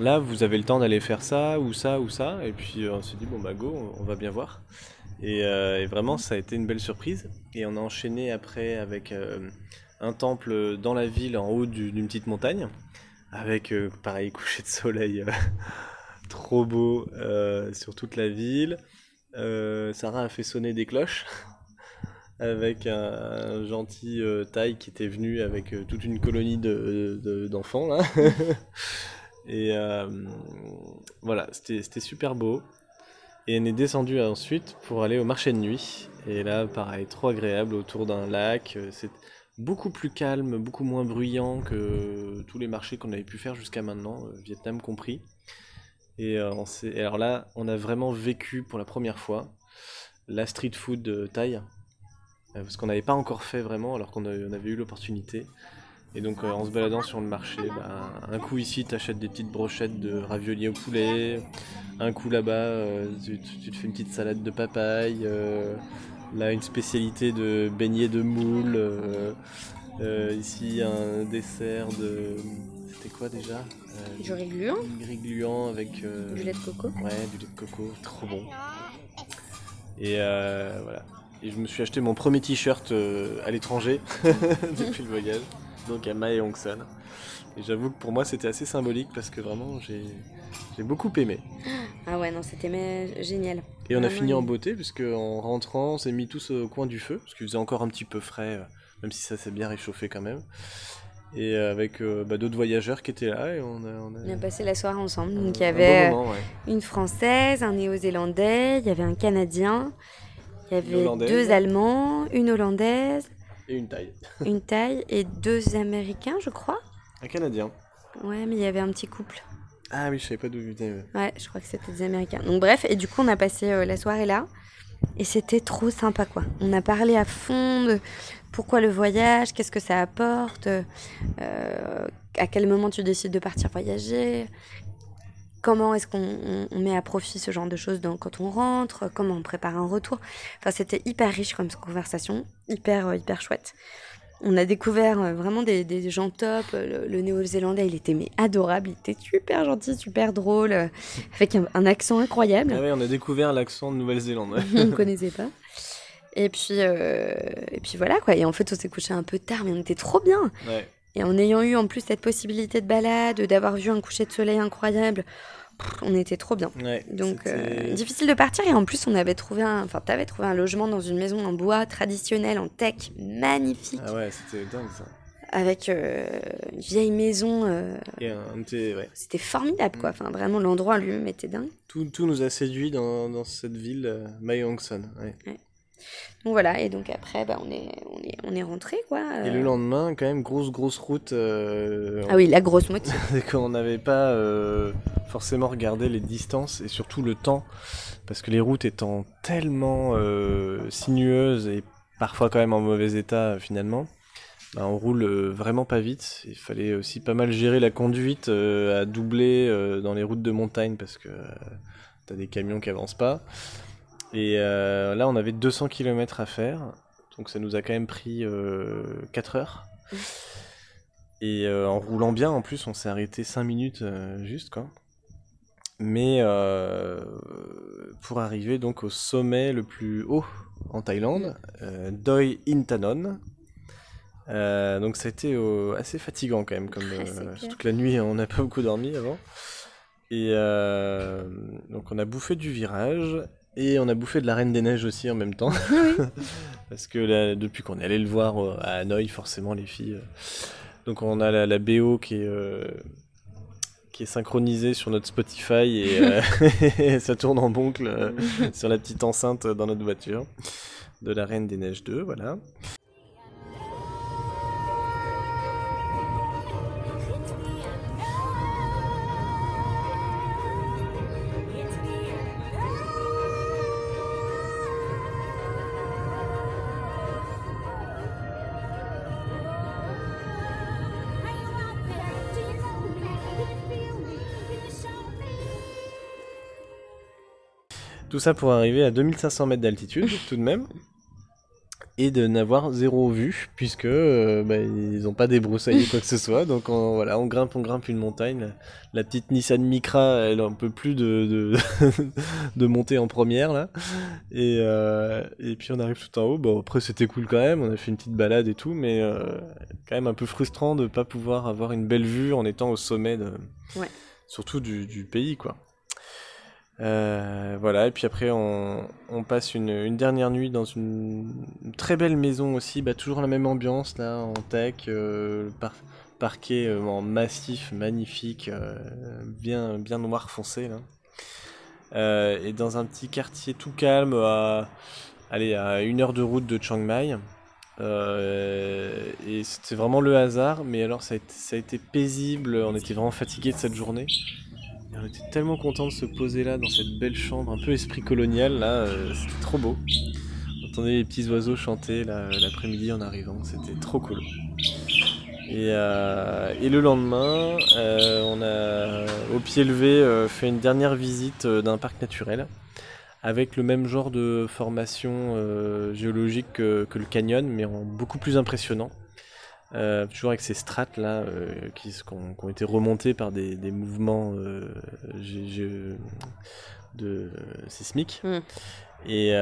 [SPEAKER 1] là, vous avez le temps d'aller faire ça ou ça ou ça. Et puis on s'est dit, bon bah go, on va bien voir. Et, et, vraiment, ça a été une belle surprise. Et on a enchaîné après avec un temple dans la ville en haut d'une petite montagne avec euh, pareil coucher de soleil euh, trop beau euh, sur toute la ville. Sarah a fait sonner des cloches avec un, gentil taille qui était venu avec toute une colonie d'enfants là. Et voilà, c'était super beau. Et elle est descendue ensuite pour aller au marché de nuit. Et là, pareil, trop agréable autour d'un lac. Beaucoup plus calme, beaucoup moins bruyant que tous les marchés qu'on avait pu faire jusqu'à maintenant, euh, Vietnam compris. Et, euh, alors là, on a vraiment vécu pour la première fois la street food Thaï, euh, parce qu'on n'avait pas encore fait vraiment, alors qu'on avait eu l'opportunité. Et donc en se baladant sur le marché, bah, un coup ici tu achètes des petites brochettes de raviolis au poulet, un coup là-bas tu, te fais une petite salade de papaye, Là, une spécialité de beignets de moule. Euh, euh, ici, un dessert de. C'était quoi déjà?
[SPEAKER 2] Euh, Du riz gluant
[SPEAKER 1] Du riz gluant avec.
[SPEAKER 2] du lait de coco
[SPEAKER 1] Ouais, du lait de coco, trop bon. Et voilà. Et je me suis acheté mon premier t-shirt à l'étranger depuis le voyage, donc à Mae Hong Son. Et j'avoue que pour moi c'était assez symbolique parce que vraiment j'ai beaucoup aimé.
[SPEAKER 2] Ah ouais, non, c'était génial.
[SPEAKER 1] Et on a fini en beauté, puisque en rentrant, on s'est mis tous au coin du feu, parce qu'il faisait encore un petit peu frais, euh, même si ça s'est bien réchauffé quand même. Et euh, avec euh, bah, d'autres voyageurs qui étaient là, et on a,
[SPEAKER 2] on a... passé la soirée ensemble. Donc il y avait une Française, un Néo-Zélandais, il y avait un Canadien, il y avait deux Allemands, une Hollandaise.
[SPEAKER 1] Et une Thaï.
[SPEAKER 2] une Thaï et deux Américains, je crois.
[SPEAKER 1] Un Canadien.
[SPEAKER 2] Ouais, mais il y avait un petit couple.
[SPEAKER 1] Ah oui, je savais pas d'où venait.
[SPEAKER 2] Ouais, je crois que c'était des Américains. Donc bref, et du coup, on a passé euh, la soirée là. Et c'était trop sympa, quoi. On a parlé à fond de pourquoi le voyage, qu'est-ce que ça apporte, euh, à quel moment tu décides de partir voyager, comment est-ce qu'on met à profit ce genre de choses quand on rentre, comment on prépare un retour. Enfin, c'était hyper riche comme conversation, hyper, euh, hyper chouette. On a découvert euh, vraiment des, gens top. Le, néo-zélandais, il était mais adorable. Il était super gentil, super drôle, euh, avec un, accent incroyable.
[SPEAKER 1] Ah oui, on a découvert l'accent de Nouvelle-Zélande.
[SPEAKER 2] on ne connaissait pas. Et puis, euh, et puis voilà quoi. Et en fait, on s'est couché un peu tard, mais on était trop bien. Et en ayant eu en plus cette possibilité de balade, d'avoir vu un coucher de soleil incroyable, on était trop bien. Donc euh, difficile de partir et en plus on avait trouvé un, enfin t'avais trouvé un logement dans une maison en bois traditionnelle en tech magnifique.
[SPEAKER 1] Ah ouais, c'était dingue ça.
[SPEAKER 2] Avec euh, une vieille maison. Euh, c'était formidable quoi. Mm. Enfin vraiment l'endroit lui-même était dingue.
[SPEAKER 1] Tout, tout, nous a séduit dans, dans cette ville, euh, Mayongson. Ouais.
[SPEAKER 2] Donc voilà, et donc après, bah, on, est, on, est, on est rentré, quoi.
[SPEAKER 1] Et le lendemain, quand même, grosse, grosse route.
[SPEAKER 2] Euh, ah oui, la grosse moitié.
[SPEAKER 1] quand on n'avait pas euh, forcément regardé les distances et surtout le temps, parce que les routes étant tellement euh, sinueuses et parfois quand même en mauvais état finalement, bah, on roule vraiment pas vite. Il fallait aussi pas mal gérer la conduite à doubler dans les routes de montagne parce que t'as des camions qui avancent pas. Et euh, là, on avait 200 km à faire. Donc ça nous a quand même pris 4 euh, heures. Et euh, en roulant bien, en plus, on s'est arrêté 5 minutes juste, quoi. Mais pour arriver donc au sommet le plus haut en Thaïlande, Doi Intanon. donc ça a été assez fatigant quand même, comme toute la nuit on n'a pas beaucoup dormi avant. Et donc on a bouffé du virage et on a bouffé de la Reine des Neiges aussi en même temps. Parce que depuis qu'on est allé le voir euh, à Hanoï, forcément, les filles. Euh, donc on a la, BO qui est, euh, qui est synchronisé sur notre Spotify et, ça tourne en boucle sur la petite enceinte dans notre voiture de la Reine des Neiges 2, voilà. Tout ça pour arriver à 2500 mètres d'altitude, tout de même. Et de n'avoir zéro vue, puisque euh, bah, ils n'ont pas débroussaillé quoi que ce soit. Donc on, voilà, on grimpe, on grimpe une montagne. La, petite Nissan Micra, elle un peu plus de, de, monter en première là. Et, euh, et puis on arrive tout en haut. Bon après c'était cool quand même. On a fait une petite balade et tout, mais euh, quand même un peu frustrant de ne pas pouvoir avoir une belle vue en étant au sommet de, surtout du, du pays quoi. Euh, voilà, et puis après on, passe une, dernière nuit dans une, très belle maison aussi, bah, toujours la même ambiance là, en tech, euh, parquet euh, en massif, magnifique, bien, bien noir foncé là. et dans un petit quartier tout calme, à, allez, à une heure de route de Chiang Mai. et c'était vraiment le hasard, mais alors ça a, été, ça a été paisible, on était vraiment fatigué de cette journée on était tellement content de se poser là dans cette belle chambre, un peu esprit colonial là, euh, c'était trop beau. On entendait les petits oiseaux chanter l'après-midi en arrivant, c'était trop cool. Et, euh, le lendemain, euh, on a au pied levé fait une dernière visite d'un parc naturel avec le même genre de formation géologique que, le canyon, mais beaucoup plus impressionnant. Euh, toujours avec ces strates là euh, qui, ont, été remontées par des, mouvements euh, de, sismiques. Et,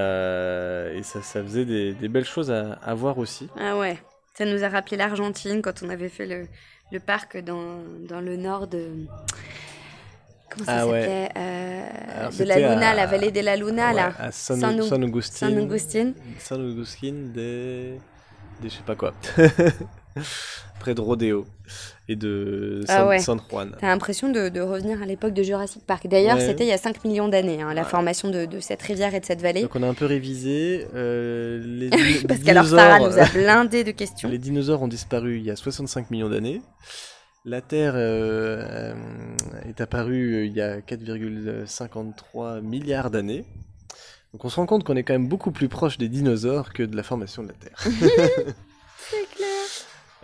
[SPEAKER 1] ça, faisait des, belles choses à, voir aussi.
[SPEAKER 2] Ah ouais, ça nous a rappelé l'Argentine quand on avait fait le, parc dans, le nord de. Comment ça ah s'appelait De la Luna, la vallée de la Luna, là.
[SPEAKER 1] À San, San, San Augustin. San Augustin. San Augustin de. de je sais pas quoi. près de Rodeo et de ah San, Juan.
[SPEAKER 2] T'as l'impression de, revenir à l'époque de Jurassic Park. D'ailleurs, c'était il y a 5 millions d'années, hein, la formation de, cette rivière et de cette vallée.
[SPEAKER 1] Donc on a un peu révisé. Euh, les
[SPEAKER 2] Parce qu'alors Sarah nous a blindé de questions.
[SPEAKER 1] Les dinosaures ont disparu il y a 65 millions d'années. La Terre euh, est apparue il y a 4,53 milliards d'années. Donc on se rend compte qu'on est quand même beaucoup plus proche des dinosaures que de la formation de la Terre.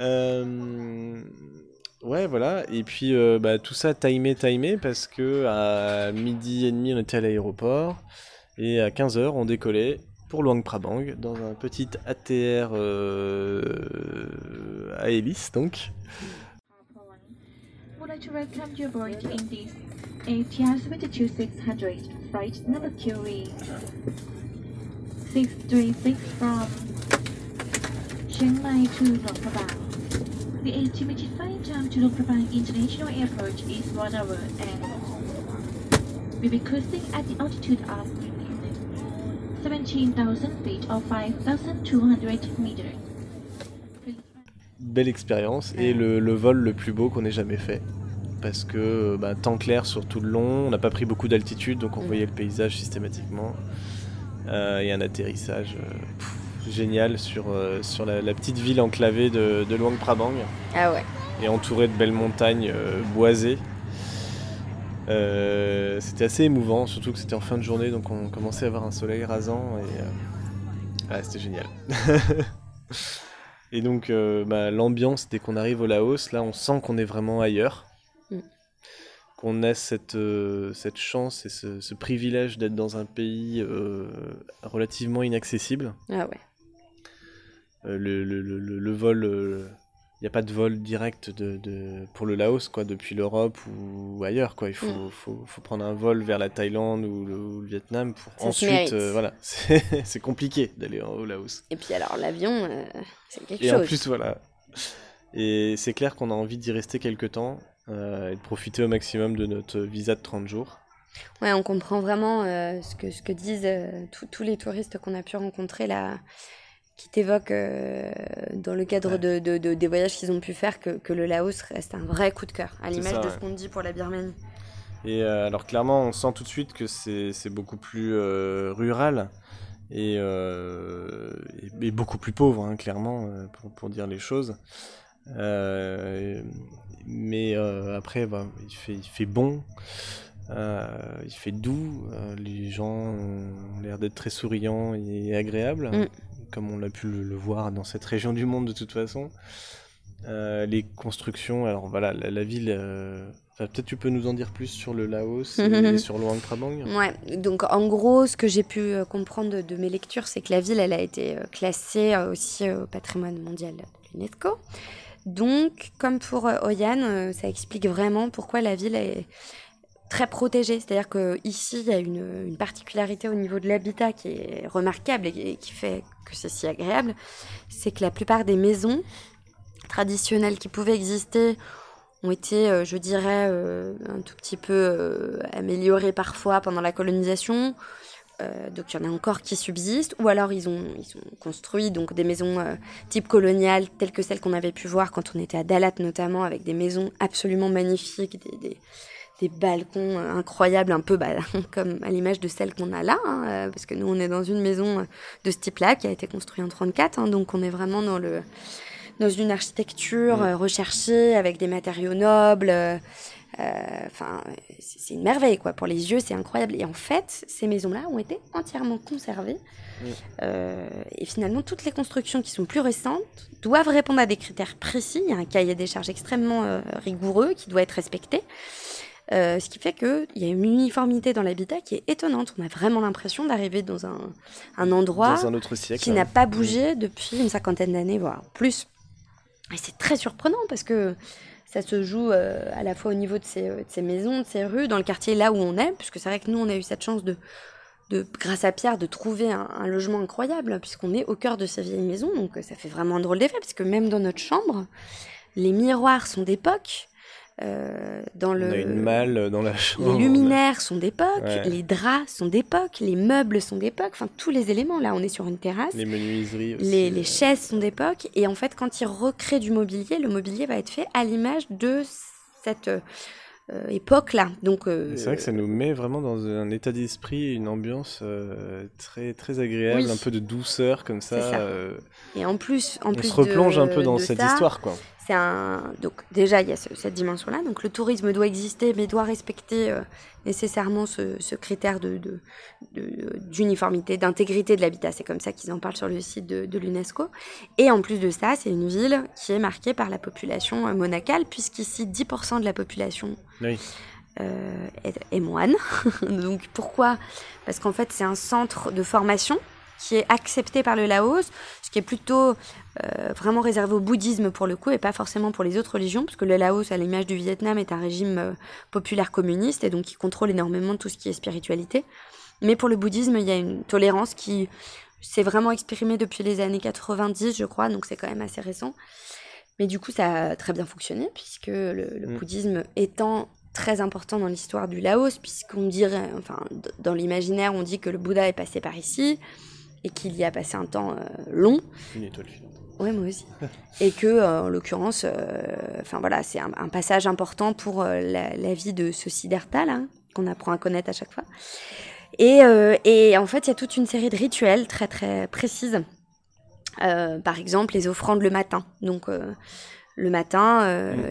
[SPEAKER 1] Euh, ouais, voilà. Et puis euh, bah, tout ça timé, timé, parce que à midi et demi, on était à l'aéroport. Et à 15h, on décollait pour Luang Prabang dans un petit ATR euh, à hélice, donc. Would like to welcome you aboard in this ATR 72600 flight number QE 636 from Chiang Mai to Luang Prabang. The estimated flight time to Luang International Airport is 1 hour and we'll be cruising at the altitude of 17,000 feet or 5,200 meters. Belle expérience et le, le, vol le plus beau qu'on ait jamais fait. Parce que bah, temps clair sur tout le long, on n'a pas pris beaucoup d'altitude donc on mm. voyait le paysage systématiquement. Euh, et un atterrissage. Euh, génial sur, euh, sur la, petite ville enclavée de, de Luang Prabang.
[SPEAKER 2] Ah ouais.
[SPEAKER 1] Et entourée de belles montagnes euh, boisées. Euh, c'était assez émouvant, surtout que c'était en fin de journée, donc on commençait à avoir un soleil rasant et c'était génial. et donc bah, l'ambiance dès qu'on arrive au Laos, là on sent qu'on est vraiment ailleurs, mm. qu'on a cette, cette chance et ce, ce privilège d'être dans un pays relativement inaccessible.
[SPEAKER 2] Ah ouais.
[SPEAKER 1] Euh, le, le, le, vol, il euh, n'y a pas de vol direct de, de, pour le Laos quoi, depuis l'Europe ou ailleurs. Quoi. Il faut, mm. faut, faut, prendre un vol vers la Thaïlande ou le, Vietnam pour ensuite. Euh, voilà, c'est compliqué d'aller au Laos.
[SPEAKER 2] Et puis alors l'avion, c'est quelque
[SPEAKER 1] chose.
[SPEAKER 2] Et
[SPEAKER 1] en plus, voilà. Et c'est clair qu'on a envie d'y rester quelques temps et de profiter au maximum de notre visa de 30 jours.
[SPEAKER 2] Ouais, on comprend vraiment ce, que, ce que disent tous les touristes qu'on a pu rencontrer là qui t'évoquent dans le cadre de, des voyages qu'ils ont pu faire que, que, le Laos reste un vrai coup de cœur, à l'image de ce qu'on dit pour la Birmanie.
[SPEAKER 1] Et alors clairement, on sent tout de suite que c'est beaucoup plus rural et, et, beaucoup plus pauvre, hein, clairement, pour, pour, dire les choses. mais après, bah, il, fait, il fait bon. Euh, il fait doux, euh, les gens ont l'air d'être très souriants et agréables, mm. Comme on l'a pu le, voir dans cette région du monde de toute façon. Euh, les constructions, alors voilà, la, ville, peut-être tu peux nous en dire plus sur le Laos et, sur Luang Prabang
[SPEAKER 2] Ouais, donc en gros, ce que j'ai pu comprendre de, de, mes lectures, c'est que la ville, elle a été classée aussi au patrimoine mondial de l'UNESCO. Donc, comme pour Oyan, ça explique vraiment pourquoi la ville est très protégé. C'est-à-dire qu'ici, il y a une, particularité au niveau de l'habitat qui est remarquable et qui fait que c'est si agréable. C'est que la plupart des maisons traditionnelles qui pouvaient exister ont été, euh, je dirais, euh, un tout petit peu euh, améliorées parfois pendant la colonisation. donc il y en a encore qui subsistent, ou alors ils ont, ils ont construit donc des maisons type coloniales telles que celles qu'on avait pu voir quand on était à Dalat notamment, avec des maisons absolument magnifiques, des balcons euh, incroyables, un peu bah, comme à l'image de celle qu'on a là, hein, euh, parce que nous on est dans une maison euh, de ce type-là qui a été construite en 34, hein, donc on est vraiment dans le dans une architecture recherchée avec des matériaux nobles. Enfin, c'est une merveille quoi. Pour les yeux, c'est incroyable. Et en fait, ces maisons-là ont été entièrement conservées. et finalement, toutes les constructions qui sont plus récentes doivent répondre à des critères précis. Il y a un cahier des charges extrêmement rigoureux qui doit être respecté. Euh, ce qui fait qu'il y a une uniformité dans l'habitat qui est étonnante. On a vraiment l'impression d'arriver dans un, un endroit qui n'a pas bougé depuis une cinquantaine d'années, voire plus. Et c'est très surprenant parce que ça se joue euh, à la fois au niveau de ces, de ces, maisons, de ces rues, dans le quartier là où on est, puisque c'est vrai que nous, on a eu cette chance de, de grâce à Pierre, de trouver un, un logement incroyable, puisqu'on est au cœur de ces vieilles maisons. Donc ça fait vraiment un drôle d'effet, parce que même dans notre chambre, les miroirs sont d'époque.
[SPEAKER 1] Euh, dans le, On a une malle dans la chambre.
[SPEAKER 2] Les luminaires sont d'époque, les draps sont d'époque, les meubles sont d'époque, enfin tous les éléments. Là, on est sur une terrasse.
[SPEAKER 1] Les menuiseries aussi.
[SPEAKER 2] Les, les chaises sont d'époque. Et en fait, quand ils recréent du mobilier, le mobilier va être fait à l'image de cette euh, époque-là. Donc,
[SPEAKER 1] euh, c'est vrai que ça nous met vraiment dans un état d'esprit, une ambiance très très agréable, un peu de douceur comme ça. ça.
[SPEAKER 2] Et en plus, en
[SPEAKER 1] on
[SPEAKER 2] plus
[SPEAKER 1] se replonge un peu dans cette histoire, quoi
[SPEAKER 2] un donc déjà il y a cette dimension là donc le tourisme doit exister mais doit respecter euh, nécessairement ce, critère de, d'uniformité d'intégrité de l'habitat. C'est comme ça qu'ils en parlent sur le site de, l'UNESCO. Et en plus de ça c'est une ville qui est marquée par la population euh, monacale puisqu'ici 10% de la population euh, est, est moine. Donc pourquoi? Parce qu'en fait c'est un centre de formation qui est accepté par le Laos, ce qui est plutôt euh, vraiment réservé au bouddhisme pour le coup et pas forcément pour les autres religions, parce que le Laos, à l'image du Vietnam, est un régime euh, populaire communiste et donc qui contrôle énormément tout ce qui est spiritualité. Mais pour le bouddhisme, il y a une tolérance qui s'est vraiment exprimée depuis les années 90, je crois, donc c'est quand même assez récent. Mais du coup, ça a très bien fonctionné, puisque le, mm. bouddhisme étant très important dans l'histoire du Laos, puisqu'on dirait, enfin, dans l'imaginaire, on dit que le Bouddha est passé par ici, et qu'il y a passé un temps euh, long.
[SPEAKER 1] Une étoile filante.
[SPEAKER 2] Oui, moi aussi. et que, euh, en l'occurrence, euh, enfin voilà, c'est un, passage important pour la, vie de ce Siddhartha, là, qu'on apprend à connaître à chaque fois. Et, et en fait, il y a toute une série de rituels très très précises. par exemple, les offrandes le matin. Donc, le matin,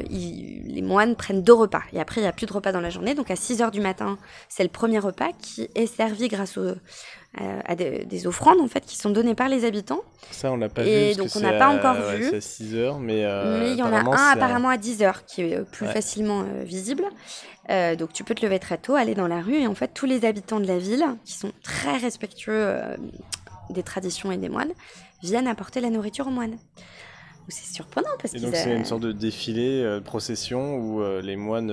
[SPEAKER 2] les moines prennent deux repas. Et après, il n'y a plus de repas dans la journée. Donc, à 6 heures du matin, c'est le premier repas qui est servi grâce au, à des, offrandes en fait qui sont données par les habitants.
[SPEAKER 1] Ça, on n'a pas vu.
[SPEAKER 2] Et donc, on n'a pas encore vu.
[SPEAKER 1] c'est à 6 heures, mais. Euh,
[SPEAKER 2] mais il y en a un apparemment à 10 heures qui est plus facilement euh, visible. donc, tu peux te lever très tôt, aller dans la rue, et en fait, tous les habitants de la ville, qui sont très respectueux des traditions et des moines, viennent apporter la nourriture aux moines. C'est surprenant parce que.
[SPEAKER 1] donc, c'est une sorte de défilé, procession où les moines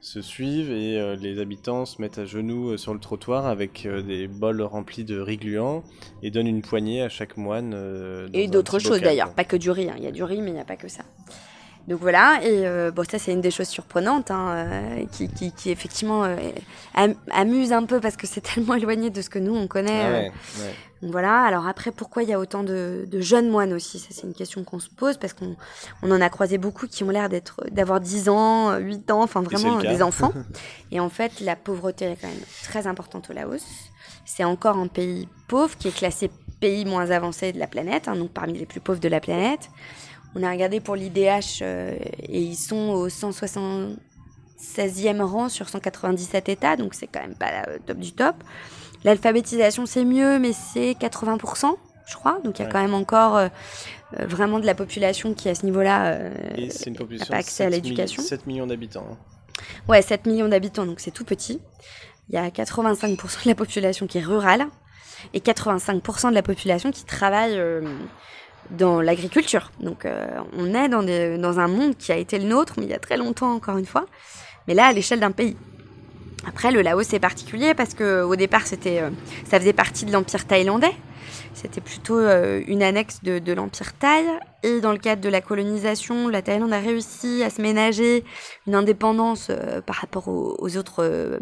[SPEAKER 1] se suivent et euh, les habitants se mettent à genoux euh, sur le trottoir avec euh, des bols remplis de riz gluant et donnent une poignée à chaque moine.
[SPEAKER 2] et d'autres choses d'ailleurs, pas que du riz. Hein. Il y a du riz, mais il n'y a pas que ça. Donc voilà, et euh, bon, ça c'est une des choses surprenantes hein, euh, qui, qui, qui, effectivement euh, amuse un peu parce que c'est tellement éloigné de ce que nous on connaît. Ah ouais, ouais. Donc voilà, alors après pourquoi il y a autant de, de jeunes moines aussi? Ça c'est une question qu'on se pose parce qu'on on en a croisé beaucoup qui ont l'air d'être d'avoir 10 ans, 8 ans, enfin vraiment des enfants. et en fait la pauvreté est quand même très importante au Laos. C'est encore un pays pauvre qui est classé pays moins avancé de la planète, hein, donc parmi les plus pauvres de la planète. On a regardé pour l'IDH euh, et ils sont au 176e rang sur 197 États, donc c'est quand même pas le top du top. L'alphabétisation c'est mieux, mais c'est 80%, je crois, donc il y a quand même encore euh, euh, vraiment de la population qui à ce niveau-là n'a pas accès à l'éducation.
[SPEAKER 1] 7 millions d'habitants. Hein.
[SPEAKER 2] Ouais, 7 millions d'habitants, donc c'est tout petit. Il y a 85% de la population qui est rurale et 85% de la population qui travaille dans l'agriculture. Donc euh, on est dans, un monde qui a été le nôtre, mais il y a très longtemps encore une fois, mais là à l'échelle d'un pays. Après le Laos c'est particulier parce que au départ euh, ça faisait partie de l'empire thaïlandais. C'était plutôt euh, une annexe de, l'empire thaï et dans le cadre de la colonisation, la Thaïlande a réussi à se ménager une indépendance par rapport aux, autres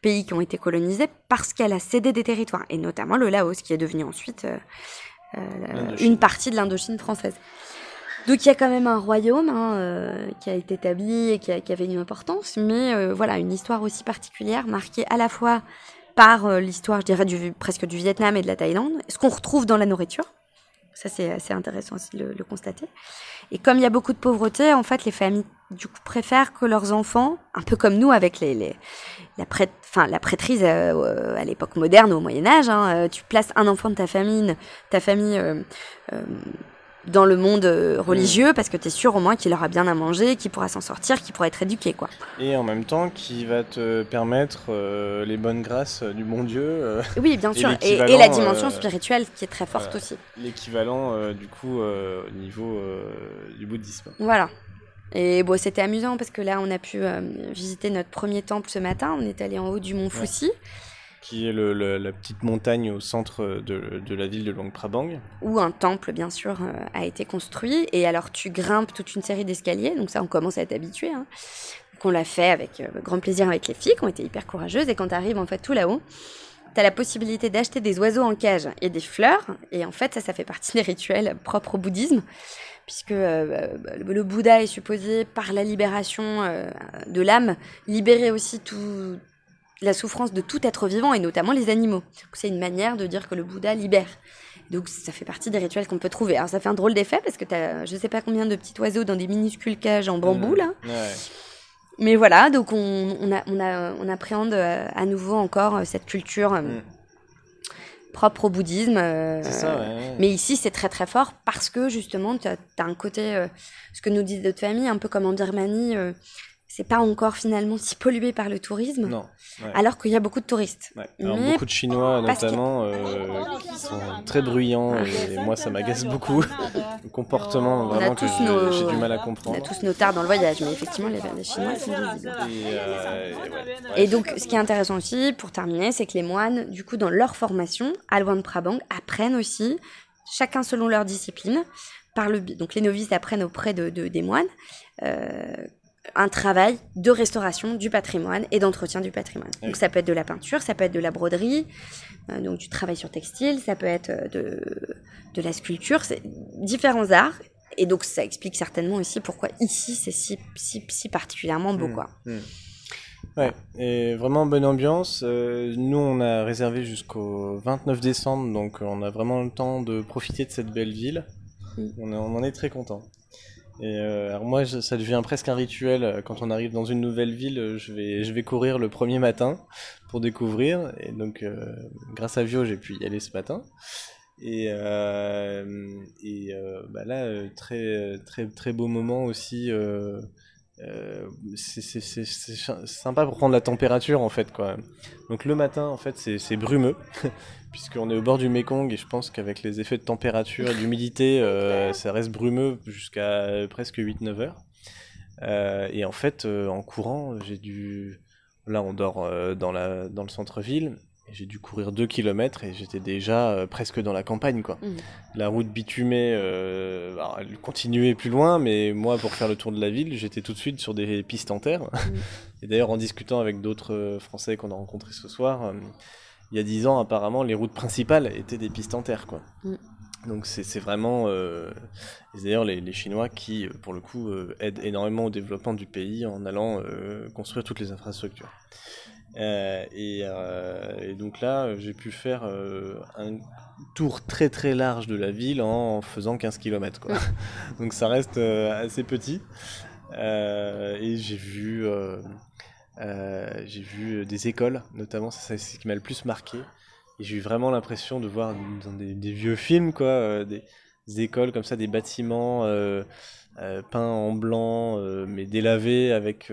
[SPEAKER 2] pays qui ont été colonisés parce qu'elle a cédé des territoires et notamment le Laos qui est devenu ensuite une partie de l'Indochine française. Donc il y a quand même un royaume hein, euh, qui a été établi et qui, avait une importance, mais euh, voilà, une histoire aussi particulière, marquée à la fois par l'histoire, je dirais, du, presque du Vietnam et de la Thaïlande, ce qu'on retrouve dans la nourriture. Ça, c'est assez intéressant aussi de le, constater. Et comme il y a beaucoup de pauvreté, en fait, les familles, du coup, préfèrent que leurs enfants, un peu comme nous avec les, la, la prêtrise euh, à l'époque moderne, au Moyen-Âge, hein, euh, tu places un enfant de ta famille, ta famille euh, dans le monde euh, religieux mm. parce que tu es sûr au moins qu'il aura bien à manger, qu'il pourra s'en sortir, qu'il pourra être éduqué. quoi.
[SPEAKER 1] Et en même temps, qui va te permettre euh, les bonnes grâces du bon Dieu.
[SPEAKER 2] oui, bien sûr. Et, la dimension spirituelle qui est très forte aussi.
[SPEAKER 1] L'équivalent du coup au niveau du bouddhisme.
[SPEAKER 2] Voilà. Et bon, c'était amusant parce que là, on a pu visiter notre premier temple ce matin. On est allé en haut du mont Fuxi
[SPEAKER 1] qui est le, la petite montagne au centre de, de, la ville de Luang Prabang.
[SPEAKER 2] Où un temple, bien sûr, euh, a été construit. Et alors, tu grimpes toute une série d'escaliers. Donc ça, on commence à être habitué. Hein. on l'a fait avec euh, grand plaisir avec les filles, qui ont été hyper courageuses. Et quand tu arrives, en fait, tout là-haut, tu as la possibilité d'acheter des oiseaux en cage et des fleurs. Et en fait, ça, ça fait partie des rituels propres au bouddhisme puisque euh, le Bouddha est supposé, par la libération de l'âme, libérer aussi tout, la souffrance de tout être vivant et notamment les animaux. C'est une manière de dire que le Bouddha libère. Donc ça fait partie des rituels qu'on peut trouver. Alors ça fait un drôle d'effet parce que tu as je sais pas combien de petits oiseaux dans des minuscules cages en bambou là. Mais voilà, donc on, on, appréhende euh, à nouveau encore euh, cette culture euh, mm. propre au bouddhisme. Mais ici c'est très très fort parce que justement tu as, un côté, ce que nous disent d'autres familles, un peu comme en Birmanie c'est pas encore finalement si pollué par le tourisme. Non. Alors qu'il y a beaucoup de touristes.
[SPEAKER 1] Alors, beaucoup de Chinois notamment euh, qui sont très bruyants et, moi ça m'agace beaucoup. le comportement vraiment que j'ai du mal à comprendre.
[SPEAKER 2] On a tous nos tards dans le voyage, mais effectivement les, les Chinois sont visibles. Et, euh, et, donc ce qui est intéressant aussi pour terminer, c'est que les moines, du coup dans leur formation à Luang Prabang, apprennent aussi, chacun selon leur discipline, par le, donc les novices apprennent auprès de, des moines. Euh, un travail de restauration du patrimoine et d'entretien du patrimoine. Donc ça peut être de la peinture, ça peut être de la broderie, euh, donc du travail sur textile, ça peut être euh, de, de la sculpture, c'est différents arts. Et donc ça explique certainement aussi pourquoi ici c'est si, si, si, particulièrement beau. Mmh, quoi.
[SPEAKER 1] Mmh. Ouais, et vraiment bonne ambiance. Euh, nous, on a réservé jusqu'au 29 décembre, donc on a vraiment le temps de profiter de cette belle ville. Mmh. On, on en est très content. Et euh, alors moi, ça devient presque un rituel. Euh, quand on arrive dans une nouvelle ville, euh, je vais, je vais courir le premier matin pour découvrir. Et donc, grâce à Vio, j'ai pu y aller ce matin. Et, et bah là, très, très, très beau moment aussi. C'est sympa pour prendre la température en fait quoi. Donc le matin en fait c'est brumeux puisqu'on est au bord du Mekong et je pense qu'avec les effets de température et d'humidité, euh, ça reste brumeux jusqu'à euh, presque 8-9 heures. Euh, et en fait, en courant, j'ai dû. Là, on dort dans, la, dans le centre-ville. J'ai dû courir 2 km et j'étais déjà euh, presque dans la campagne. Quoi.
[SPEAKER 2] Mhm.
[SPEAKER 1] La route bitumée, euh, alors, elle continuait plus loin, mais moi, pour faire le tour de la ville, j'étais tout de suite sur des pistes en terre. Et d'ailleurs, en discutant avec d'autres euh, Français qu'on a rencontrés ce soir, il y a 10 ans, apparemment, les routes principales étaient des pistes en terre. Quoi.
[SPEAKER 2] Mm.
[SPEAKER 1] Donc c'est vraiment... euh, d'ailleurs les, les Chinois qui, pour le coup, euh, aident énormément au développement du pays en allant euh, construire toutes les infrastructures. Euh, et, euh, et donc là, j'ai pu faire euh, un tour très très large de la ville en faisant 15 km. Quoi. donc ça reste assez petit. Et j'ai vu, j'ai vu des écoles, notamment, c'est ce qui m'a le plus marqué. Et j'ai eu vraiment l'impression de voir dans des, des vieux films, quoi, des, des écoles comme ça, des bâtiments peints en blanc, mais délavés avec,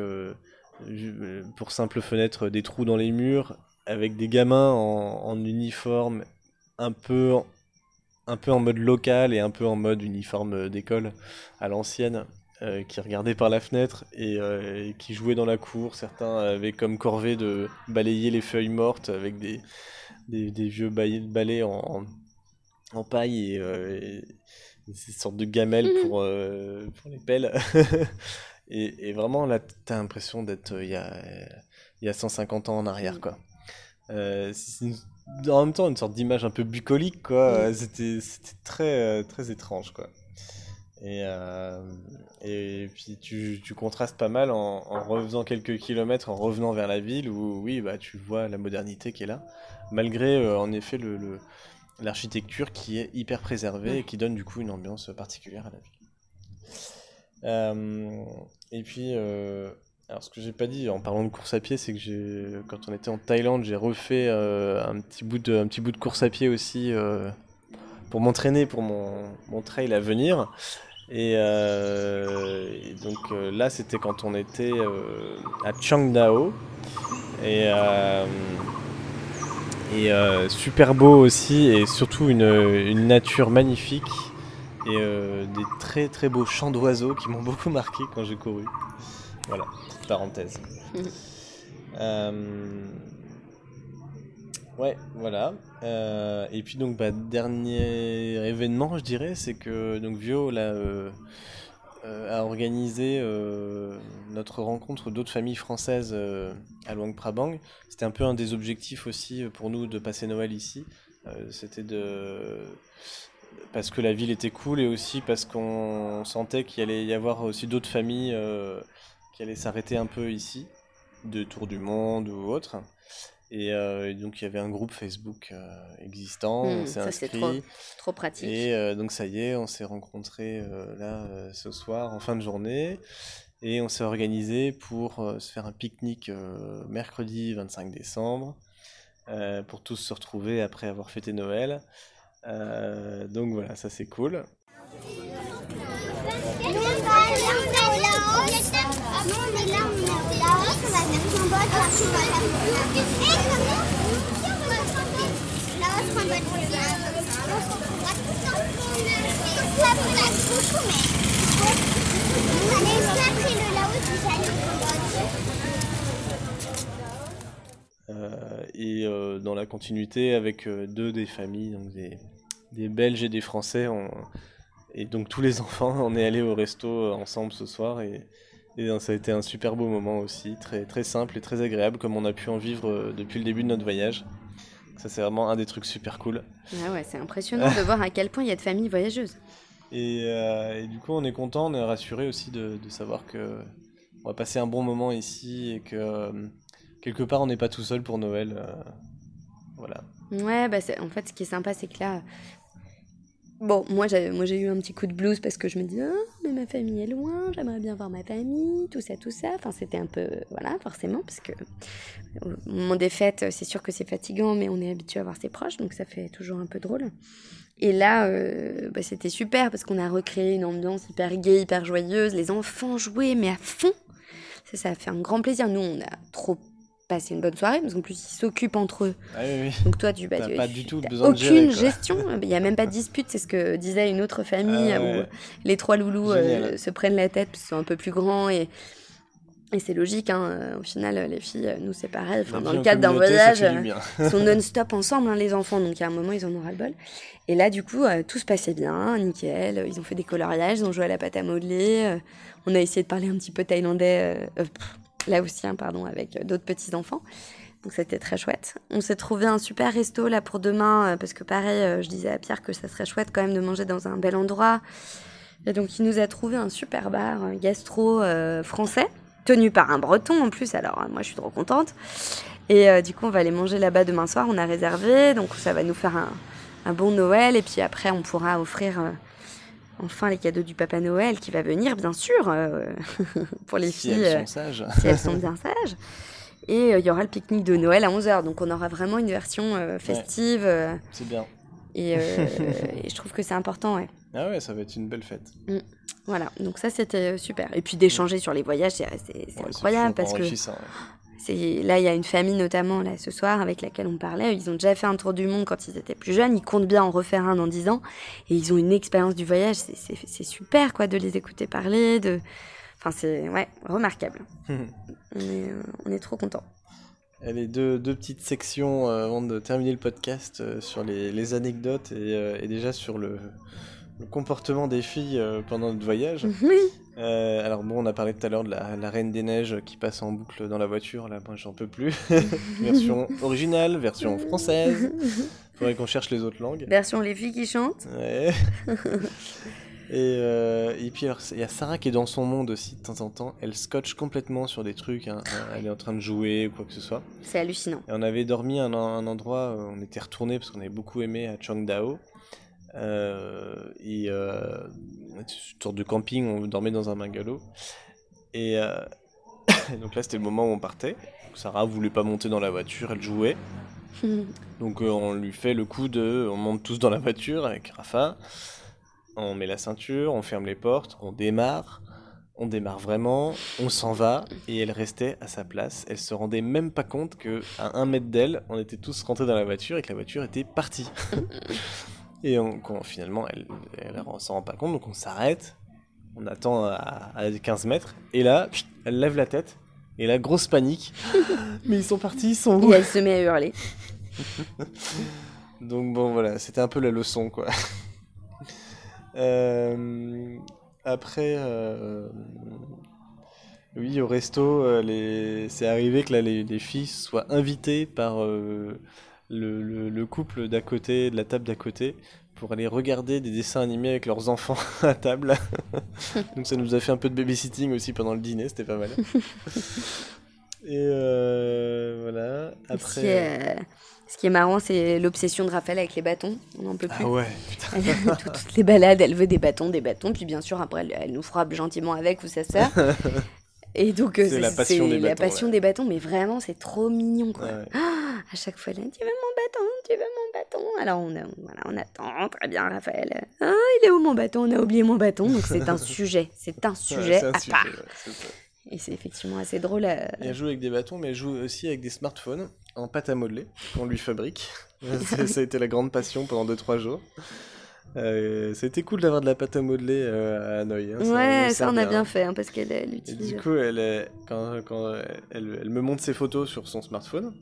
[SPEAKER 1] pour simple fenêtre, des trous dans les murs, avec des gamins en, en uniforme, un peu, en- un peu en mode local et un peu en mode uniforme d'école à l'ancienne. euh, qui regardaient par la fenêtre et, euh, et qui jouaient dans la cour. Certains avaient comme corvée de balayer les feuilles mortes avec des, des, des vieux balais en, en, en paille et, euh, et ces sortes de gamelles pour, euh, pour les pelles. et, et vraiment, là, t'as l'impression d'être euh, il y, a, il y a 150 ans en arrière, quoi. Euh, c'est une- en même temps une sorte d'image un peu bucolique, quoi. Euh, C'était très, très étrange, quoi. Et, euh, et puis tu, tu contrastes pas mal en, en refaisant quelques kilomètres, en revenant vers la ville, où oui, bah, tu vois la modernité qui est là, malgré euh, en effet le, le- l'architecture qui est hyper préservée et qui donne du coup une ambiance particulière à la ville. Euh, et puis, euh, alors ce que j'ai pas dit en parlant de course à pied, c'est que j'ai, quand on était en Thaïlande, j'ai refait euh, un petit bout de, un petit bout de course à pied aussi pour m'entraîner pour mon, trail à venir. Et, euh, donc là, c'était quand on était à Chiang Et, et super beau aussi, et surtout une nature magnifique. Et euh, des très très beaux chants d'oiseaux qui m'ont beaucoup marqué quand j'ai couru. Voilà, petite parenthèse. Euh, Ouais, voilà. Euh, et puis donc bah, dernier événement, je dirais, c'est que donc Vio là, a organisé notre rencontre d'autres familles françaises à Luang Prabang. C'était un peu un des objectifs aussi pour nous de passer Noël ici. C'était de parce que la ville était cool et aussi parce qu'on sentait qu'il allait y avoir aussi d'autres familles euh, qui allaient s'arrêter un peu ici, de Tour du Monde ou autre. Et, euh, et donc il y avait un groupe Facebook euh, existant,
[SPEAKER 2] Hmm,
[SPEAKER 1] on s'est inscrit.
[SPEAKER 2] trop, trop pratique.
[SPEAKER 1] Et donc ça y est, on s'est rencontrés là ce soir en fin de journée et on s'est organisé pour se faire un pique-nique mercredi 25 décembre pour tous se retrouver après avoir fêté Noël. Euh, donc voilà, ça c'est cool.
[SPEAKER 3] Et
[SPEAKER 1] euh, dans la continuité avec euh, deux des familles, donc des, des Belges et des Français. on- et donc tous les enfants, on est allés au resto euh, ensemble ce soir et, et euh, ça a été un super beau moment aussi, très, très simple et très agréable comme on a pu en vivre euh, depuis le début de notre voyage. Ça c'est vraiment un des trucs super cool.
[SPEAKER 2] Ah ouais, c'est impressionnant de voir à quel point il y a de familles voyageuses.
[SPEAKER 1] Et, euh, et du coup on est content, on est rassuré aussi de, de savoir que on va passer un bon moment ici et que euh, quelque part on n'est pas tout seul pour Noël. euh, voilà.
[SPEAKER 2] Ouais, bah en fait, ce qui est sympa, c'est que là. Bon, moi j'ai, moi j'ai eu un petit coup de blues parce que je me dis, ah, mais ma famille est loin, j'aimerais bien voir ma famille, tout ça, tout ça. Enfin, c'était un peu. Voilà, forcément, parce que au moment des fêtes, c'est sûr que c'est fatigant, mais on est habitué à voir ses proches, donc ça fait toujours un peu drôle. Et là, euh, bah, c'était super parce qu'on a recréé une ambiance hyper gaie, hyper joyeuse. Les enfants jouaient, mais à fond. Ça, ça a fait un grand plaisir. Nous, on a trop passé une bonne soirée parce qu'en plus, ils s'occupent entre eux.
[SPEAKER 1] Ah oui, oui.
[SPEAKER 2] Donc toi, tu bah,
[SPEAKER 1] pas
[SPEAKER 2] tu-
[SPEAKER 1] du tout de
[SPEAKER 2] aucune
[SPEAKER 1] gérer,
[SPEAKER 2] gestion. Il n'y a même pas de dispute. C'est ce que disait une autre famille
[SPEAKER 1] Ah ouais.
[SPEAKER 2] où les trois loulous euh, se prennent la tête parce qu'ils sont un peu plus grands et Et c'est logique, hein, au final, les filles, nous c'est pareil. Enfin, dans le cadre d'un voyage,
[SPEAKER 1] du
[SPEAKER 2] euh, ils sont non-stop ensemble, hein, les enfants. Donc, à un moment, ils en ont ras-le-bol. Et là, du coup, euh, tout se passait bien, nickel. Ils ont fait des coloriages, ils ont joué à la pâte à modeler. euh, on a essayé de parler un petit peu thaïlandais, euh, pff, laotien, pardon, avec euh, d'autres petits-enfants. Donc, c'était très chouette. On s'est trouvé un super resto là pour demain, euh, parce que pareil, euh, je disais à Pierre que ça serait chouette quand même de manger dans un bel endroit. Et donc, il nous a trouvé un super bar gastro français, tenu par un breton en plus. Alors, moi, je suis trop contente. Et du coup, on va aller manger là-bas demain soir. On a réservé. Donc, ça va nous faire un, bon Noël. Et puis après, on pourra offrir enfin les cadeaux du Papa Noël qui va venir, bien sûr, euh, pour les
[SPEAKER 1] Si
[SPEAKER 2] filles.
[SPEAKER 1] elles
[SPEAKER 2] euh,
[SPEAKER 1] sont sages.
[SPEAKER 2] si elles sont bien sages. Et euh, il y aura le pique-nique de Noël à 11h. Donc, on aura vraiment une version euh, festive.
[SPEAKER 1] C'est bien.
[SPEAKER 2] et, et je trouve que c'est important, ouais.
[SPEAKER 1] Ah ouais, ça va être une belle fête.
[SPEAKER 2] Voilà, donc ça c'était super. Et puis d'échanger sur les voyages, c'est
[SPEAKER 1] Ouais,
[SPEAKER 2] incroyable parce que
[SPEAKER 1] ouais.
[SPEAKER 2] C'est là il y a une famille notamment là ce soir avec laquelle on parlait. Ils ont déjà fait un tour du monde quand ils étaient plus jeunes. Ils comptent bien en refaire un dans 10 ans et ils ont une expérience du voyage. C'est- super quoi de les écouter parler. De, enfin c'est ouais remarquable. on est euh, on est trop contents.
[SPEAKER 1] Allez, deux, deux petites sections euh, avant de terminer le podcast euh, sur les, les anecdotes et, euh, et déjà sur le, le comportement des filles euh, pendant notre voyage.
[SPEAKER 2] Oui.
[SPEAKER 1] Euh, alors bon, on a parlé tout à l'heure de la, la Reine des Neiges qui passe en boucle dans la voiture. Là, moi, j'en peux plus. version originale, version française. Faudrait qu'on cherche les autres langues.
[SPEAKER 2] Version les filles qui chantent.
[SPEAKER 1] Ouais. et, euh, et puis il y a Sarah qui est dans son monde aussi de temps en temps. Elle scotche complètement sur des trucs. hein. Elle est en train de jouer ou quoi que ce soit.
[SPEAKER 2] C'est hallucinant.
[SPEAKER 1] Et on avait dormi à un, un endroit, euh, on était retourné parce qu'on avait beaucoup aimé à Changdao. Euh, et une sorte de camping, on dormait dans un bungalow. Et euh, donc là, c'était le moment où on partait. Sarah voulait pas monter dans la voiture, elle jouait. Donc euh, on lui fait le coup de, on monte tous dans la voiture avec Rafa, on met la ceinture, on ferme les portes, on démarre, on démarre vraiment, on s'en va et elle restait à sa place. Elle se rendait même pas compte que à un mètre d'elle, on était tous rentrés dans la voiture et que la voiture était partie. et on, quand finalement, elle, elle s'en rend pas compte, donc on s'arrête, on attend à, à 15 mètres et là, elle lève la tête. Et la grosse panique. Mais ils sont partis, ils sont où
[SPEAKER 2] Et elle se met à hurler.
[SPEAKER 1] Donc bon voilà, c'était un peu la leçon quoi. Euh, après, euh, oui au resto, euh, les... c'est arrivé que là les, les filles soient invitées par le, le- le couple d'à côté, de la table d'à côté, pour aller regarder des dessins animés avec leurs enfants à table. Donc ça nous a fait un peu de babysitting aussi pendant le dîner, c'était pas mal. Et euh, voilà.
[SPEAKER 2] Ce
[SPEAKER 1] Après.
[SPEAKER 2] qui est, euh, ce qui est marrant, c'est l'obsession de Raphaël avec les bâtons. On n'en peut plus.
[SPEAKER 1] Ah ouais, putain.
[SPEAKER 2] Elle- tout- toutes les balades, elle veut des bâtons, des bâtons, puis bien sûr après elle, elle nous frappe gentiment avec ou sa sœur. Et donc euh,
[SPEAKER 1] C'est la passion des
[SPEAKER 2] la
[SPEAKER 1] bâtons,
[SPEAKER 2] passion
[SPEAKER 1] ouais.
[SPEAKER 2] des bâtons, mais vraiment c'est trop mignon quoi.
[SPEAKER 1] Ouais.
[SPEAKER 2] À chaque fois, elle dit tu veux mon bâton, tu veux mon bâton? Alors on, a- voilà, on attend très bien Raphaël. Ah il est où mon bâton? On a oublié mon bâton, donc c'est un sujet, c'est un sujet
[SPEAKER 1] un
[SPEAKER 2] à
[SPEAKER 1] sujet,
[SPEAKER 2] part. Et c'est effectivement assez drôle.
[SPEAKER 1] Et elle joue avec des bâtons, mais elle joue aussi avec des smartphones en pâte à modeler qu'on lui fabrique. ça, ça a été la grande passion pendant 2-3 jours. Euh, C'était cool d'avoir de la pâte à modeler euh, à Hanoï. hein,
[SPEAKER 2] ouais, ça on a bien
[SPEAKER 1] hein.
[SPEAKER 2] fait hein, parce qu'elle elle
[SPEAKER 1] Et
[SPEAKER 2] utilise.
[SPEAKER 1] du coup, elle est- quand, quand elle, elle me montre ses photos sur son smartphone,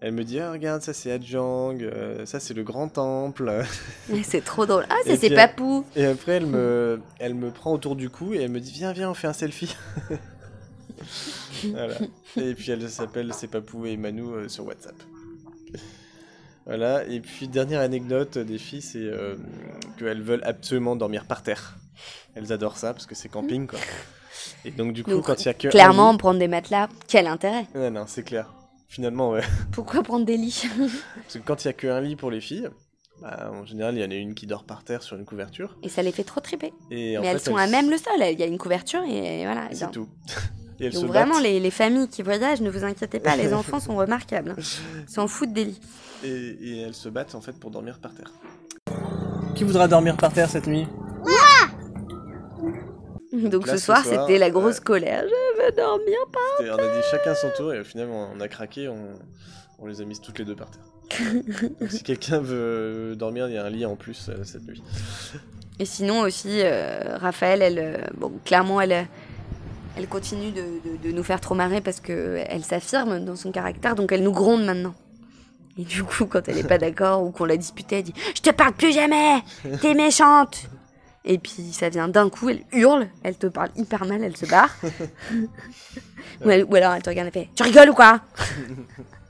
[SPEAKER 1] elle me dit ah, Regarde, ça c'est Adjang, euh, ça c'est le grand temple.
[SPEAKER 2] C'est trop drôle. Ah,
[SPEAKER 1] Et
[SPEAKER 2] c'est papous.
[SPEAKER 1] Et après, elle me, elle me prend autour du cou et elle me dit Viens, viens, on fait un selfie. voilà. Et puis elle s'appelle C'est Papou et Manu euh, sur WhatsApp. Voilà. Et puis, dernière anecdote des filles, c'est euh, qu'elles veulent absolument dormir par terre. Elles adorent ça parce que c'est camping, quoi. Et donc, du coup,
[SPEAKER 2] Donc,
[SPEAKER 1] quand il y a que.
[SPEAKER 2] Clairement,
[SPEAKER 1] lit-
[SPEAKER 2] prendre des matelas, quel intérêt?
[SPEAKER 1] Non, non, c'est clair. Finalement, ouais.
[SPEAKER 2] Pourquoi prendre des lits?
[SPEAKER 1] Parce que quand il y a qu'un lit pour les filles, bah, en général, il y en a une qui dort par terre sur une couverture.
[SPEAKER 2] Et ça les fait trop triper.
[SPEAKER 1] Et en
[SPEAKER 2] Mais elles
[SPEAKER 1] fait,
[SPEAKER 2] sont à même le sol, il y a une couverture et voilà. elles
[SPEAKER 1] C'est tout. Et elles
[SPEAKER 2] Donc
[SPEAKER 1] se
[SPEAKER 2] vraiment, les, les familles qui voyagent, ne vous inquiétez pas, les enfants sont remarquables. Ils s'en foutent des lits.
[SPEAKER 1] Et, et elles se battent en fait pour dormir par terre.
[SPEAKER 4] Qui voudra dormir par terre cette nuit?
[SPEAKER 2] Donc
[SPEAKER 1] là,
[SPEAKER 2] ce
[SPEAKER 1] ce
[SPEAKER 2] soir,
[SPEAKER 1] soir,
[SPEAKER 2] c'était la grosse
[SPEAKER 1] ouais.
[SPEAKER 2] colère. Je veux dormir pas.
[SPEAKER 1] C'était- on a dit chacun son tour et au final on a craqué, on, on les a mises toutes les deux par terre. Donc si quelqu'un veut dormir, il y a un lit en plus euh, cette nuit.
[SPEAKER 2] Et sinon aussi, euh, Raphaël, elle, euh, bon, clairement, elle, elle continue de, de- de nous faire trop marrer parce que elle s'affirme dans son caractère, donc elle nous gronde maintenant. Et du coup, quand elle est pas d'accord ou qu'on l'a disputée, elle dit Je te parle plus jamais T'es méchante Et puis ça vient d'un coup, elle hurle, elle te parle hyper mal, elle se barre. ou, elle- ou alors elle te regarde et fait Tu rigoles ou quoi?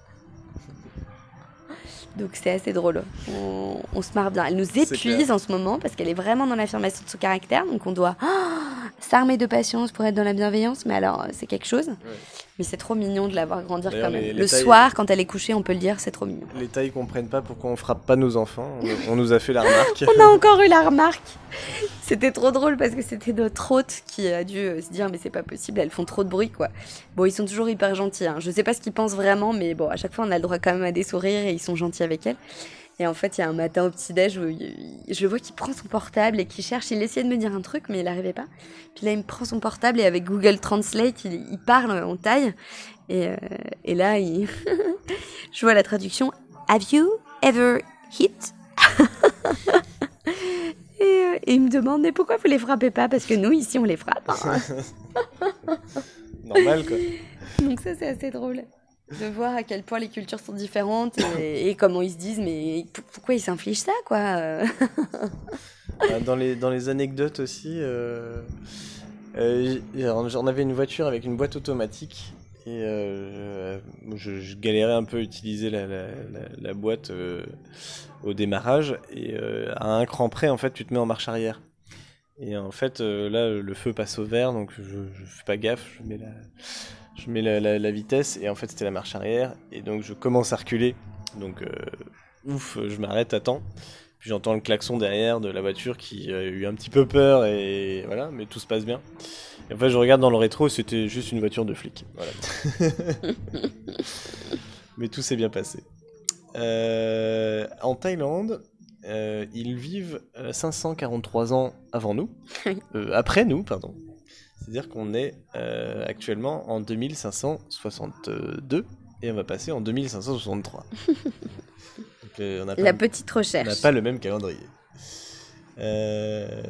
[SPEAKER 2] Donc c'est assez drôle. On, on se marre bien. Elle nous épuise en ce moment parce qu'elle est vraiment dans l'affirmation de son caractère. Donc on doit ah, s'armer de patience pour être dans la bienveillance. Mais alors, c'est quelque chose. Mais c'est trop mignon de la voir grandir quand même.
[SPEAKER 1] les- les
[SPEAKER 2] Le
[SPEAKER 1] tailles-
[SPEAKER 2] soir, quand elle est couchée, on peut le dire, c'est trop mignon.
[SPEAKER 1] Les tailles comprennent pas pourquoi on frappe pas nos enfants. On, on nous a fait la remarque.
[SPEAKER 2] On a encore eu la remarque. C'était trop drôle parce que c'était notre hôte qui a dû euh, se dire mais c'est pas possible, elles font trop de bruit quoi. Bon, ils sont toujours hyper gentils. hein. Je sais pas ce qu'ils pensent vraiment, mais bon, à chaque fois on a le droit quand même à des sourires et ils sont gentils avec elle. Et en fait, il y a un matin au petit-déj où je vois qu'il prend son portable et qu'il cherche. Il essayait de me dire un truc, mais il n'arrivait pas. Puis là, il me prend son portable et avec Google Translate, il, il parle en taille. Et, euh, et là, il... je vois la traduction Have you ever hit? Et, euh, et il me demande mais pourquoi vous les frappez pas? Parce que nous, ici, on les frappe. hein.
[SPEAKER 1] Normal quoi.
[SPEAKER 2] Donc ça, c'est assez drôle de voir à quel point les cultures sont différentes et, comment ils se disent mais pourquoi ils s'infligent ça quoi euh
[SPEAKER 1] Euh, Dans les, dans les anecdotes aussi, euh, j'en avais une voiture avec une boîte automatique et je, galérais un peu à utiliser la, la, boîte au démarrage et à un cran près en fait tu te mets en marche arrière. Et en fait là le feu passe au vert donc je, je fais pas gaffe, je mets la, je mets la, la- la vitesse et en fait c'était la marche arrière et donc je commence à reculer donc euh, ouf je m'arrête à temps. Puis j'entends le klaxon derrière de la voiture qui a eu un petit peu peur et voilà, mais tout se passe bien. Et en fait, je regarde dans le rétro, c'était juste une voiture de flic. Voilà. mais tout s'est bien passé. Euh, en Thaïlande, euh, ils vivent euh, 543 ans avant nous. Euh, après nous, pardon. C'est-à-dire qu'on est euh, actuellement en 2562 et on va passer en 2563. Donc, euh, on a pas
[SPEAKER 2] La petite
[SPEAKER 1] on
[SPEAKER 2] recherche.
[SPEAKER 1] n'a pas le même calendrier. Euh,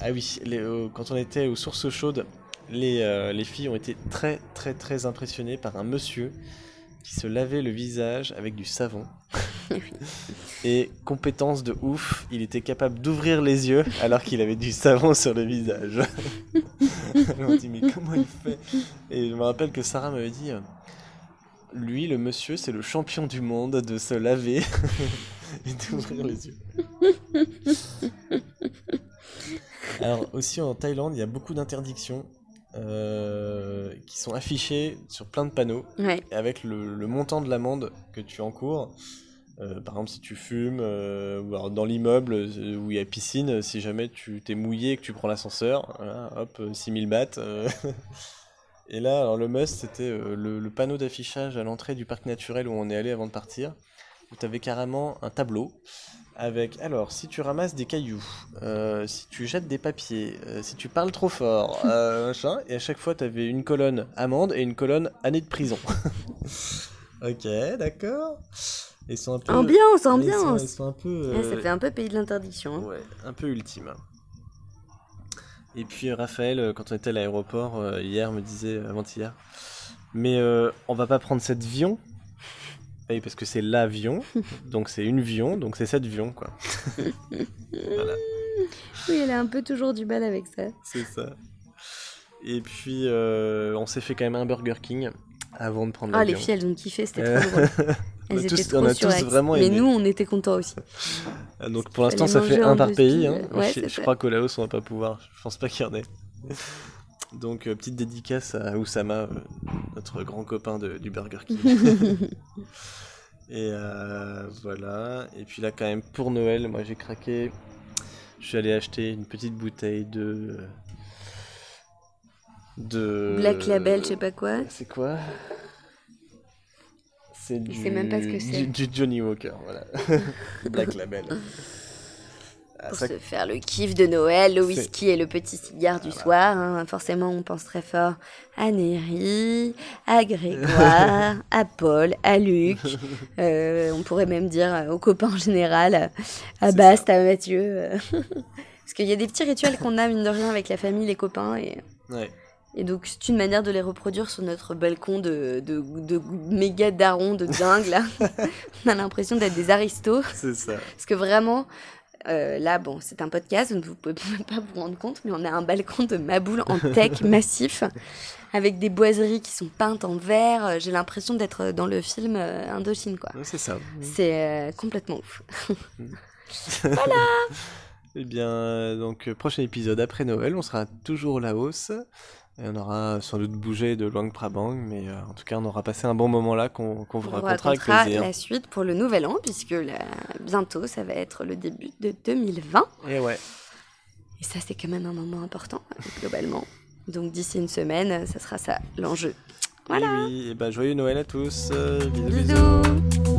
[SPEAKER 1] Ah oui, les- quand on était aux sources chaudes, les, les filles ont été très très très impressionnées par un monsieur qui se lavait le visage avec du savon. Et compétence de ouf, il était capable d'ouvrir les yeux alors qu'il avait du savon sur le visage. On dit mais comment il fait? Et je me rappelle que Sarah m'avait dit lui, le monsieur, c'est le champion du monde de se laver et d'ouvrir les yeux. Alors aussi en Thaïlande, il y a beaucoup d'interdictions euh, qui sont affichées sur plein de panneaux
[SPEAKER 2] Ouais.
[SPEAKER 1] avec le, le montant de l'amende que tu encours. Euh, par exemple, si tu fumes, euh, ou alors dans l'immeuble euh, où il y a piscine, si jamais tu t'es mouillé et que tu prends l'ascenseur, voilà, hop, euh, 6000 bahts. Et là, alors le must, c'était le, le panneau d'affichage à l'entrée du parc naturel où on est allé avant de partir, où tu avais carrément un tableau avec, alors, si tu ramasses des cailloux, si tu jettes des papiers, si tu parles trop fort, machin, et à chaque fois, tu avais une colonne amende et une colonne année de prison. ok, d'accord. Ils sont un peu...
[SPEAKER 2] Ambiance,
[SPEAKER 1] ils sont-
[SPEAKER 2] ambiance.
[SPEAKER 1] Ils sont, un peu...
[SPEAKER 2] Ouais, ça fait un peu pays de l'interdiction. hein.
[SPEAKER 1] Ouais, un peu ultime. Et puis Raphaël, euh, quand on était à l'aéroport euh, hier, me disait, euh, avant-hier, mais euh, on va pas prendre cet avion Oui, parce que c'est l'avion, donc c'est une vion, donc c'est cet avion, quoi. voilà,
[SPEAKER 2] Oui, elle a un peu toujours du mal avec ça.
[SPEAKER 1] c'est ça. Et puis, euh, on s'est fait quand même un Burger King avant de prendre
[SPEAKER 2] Ah, les filles, elles ont kiffé, c'était trop drôle.
[SPEAKER 1] on a
[SPEAKER 2] Elles
[SPEAKER 1] tous-
[SPEAKER 2] étaient
[SPEAKER 1] on
[SPEAKER 2] trop
[SPEAKER 1] a tous vraiment
[SPEAKER 2] Mais nous, on était contents aussi.
[SPEAKER 1] Ah, Donc pour l'instant, ça fait un par pays. hein.
[SPEAKER 2] ouais,
[SPEAKER 1] je je crois qu'au Laos, on va pas pouvoir. Je pense pas qu'il y en ait. Donc euh, petite dédicace à Oussama, euh, notre grand copain de- du Burger King. Et euh, voilà. Et puis là, quand même, pour Noël, moi j'ai craqué. Je suis allé acheter une petite bouteille de. De.
[SPEAKER 2] Black Label, je sais pas quoi.
[SPEAKER 1] C'est quoi C'est du.
[SPEAKER 2] sait même pas ce que c'est.
[SPEAKER 1] Du, du Johnny Walker, voilà. Black Label. Ah,
[SPEAKER 2] Pour
[SPEAKER 1] ça-
[SPEAKER 2] se faire le kiff de Noël, le whisky et le petit cigare du soir. hein. Forcément, on pense très fort à Néry, à Grégoire, à Paul, à Luc. Euh, on pourrait même dire aux copains en général, à- Bast, à Mathieu. Parce qu'il y a des petits rituels qu'on a, mine de rien, avec la famille, les copains. Et,
[SPEAKER 1] Ouais.
[SPEAKER 2] Et donc, c'est une manière de les reproduire sur notre balcon de, de, de méga daron de dingue, là. on a l'impression d'être des aristos.
[SPEAKER 1] C'est ça.
[SPEAKER 2] Parce que vraiment, euh, là, bon, c'est un podcast, vous ne pouvez même pas vous rendre compte, mais on a un balcon de maboule en teck massif, avec des boiseries qui sont peintes en vert. Euh, J'ai l'impression d'être dans le film euh, Indochine, quoi.
[SPEAKER 1] C'est ça.
[SPEAKER 2] C'est euh, complètement ouf.
[SPEAKER 1] Eh bien, donc, prochain épisode après Noël, on sera toujours la hausse. Et on aura sans doute bougé de Luang Prabang, mais euh, en tout cas, on aura passé un bon moment là qu'on qu'on vous
[SPEAKER 2] On vous
[SPEAKER 1] racontera avec plaisir.
[SPEAKER 2] la suite pour le nouvel an, puisque là, bientôt, ça va être le début de 2020.
[SPEAKER 1] Et ouais.
[SPEAKER 2] Et ça, c'est quand même un moment important, globalement. Donc d'ici une semaine, ça sera ça l'enjeu. Voilà.
[SPEAKER 1] Et oui, et bah, joyeux Noël à tous. euh, bisous. bisous.
[SPEAKER 2] Bisous.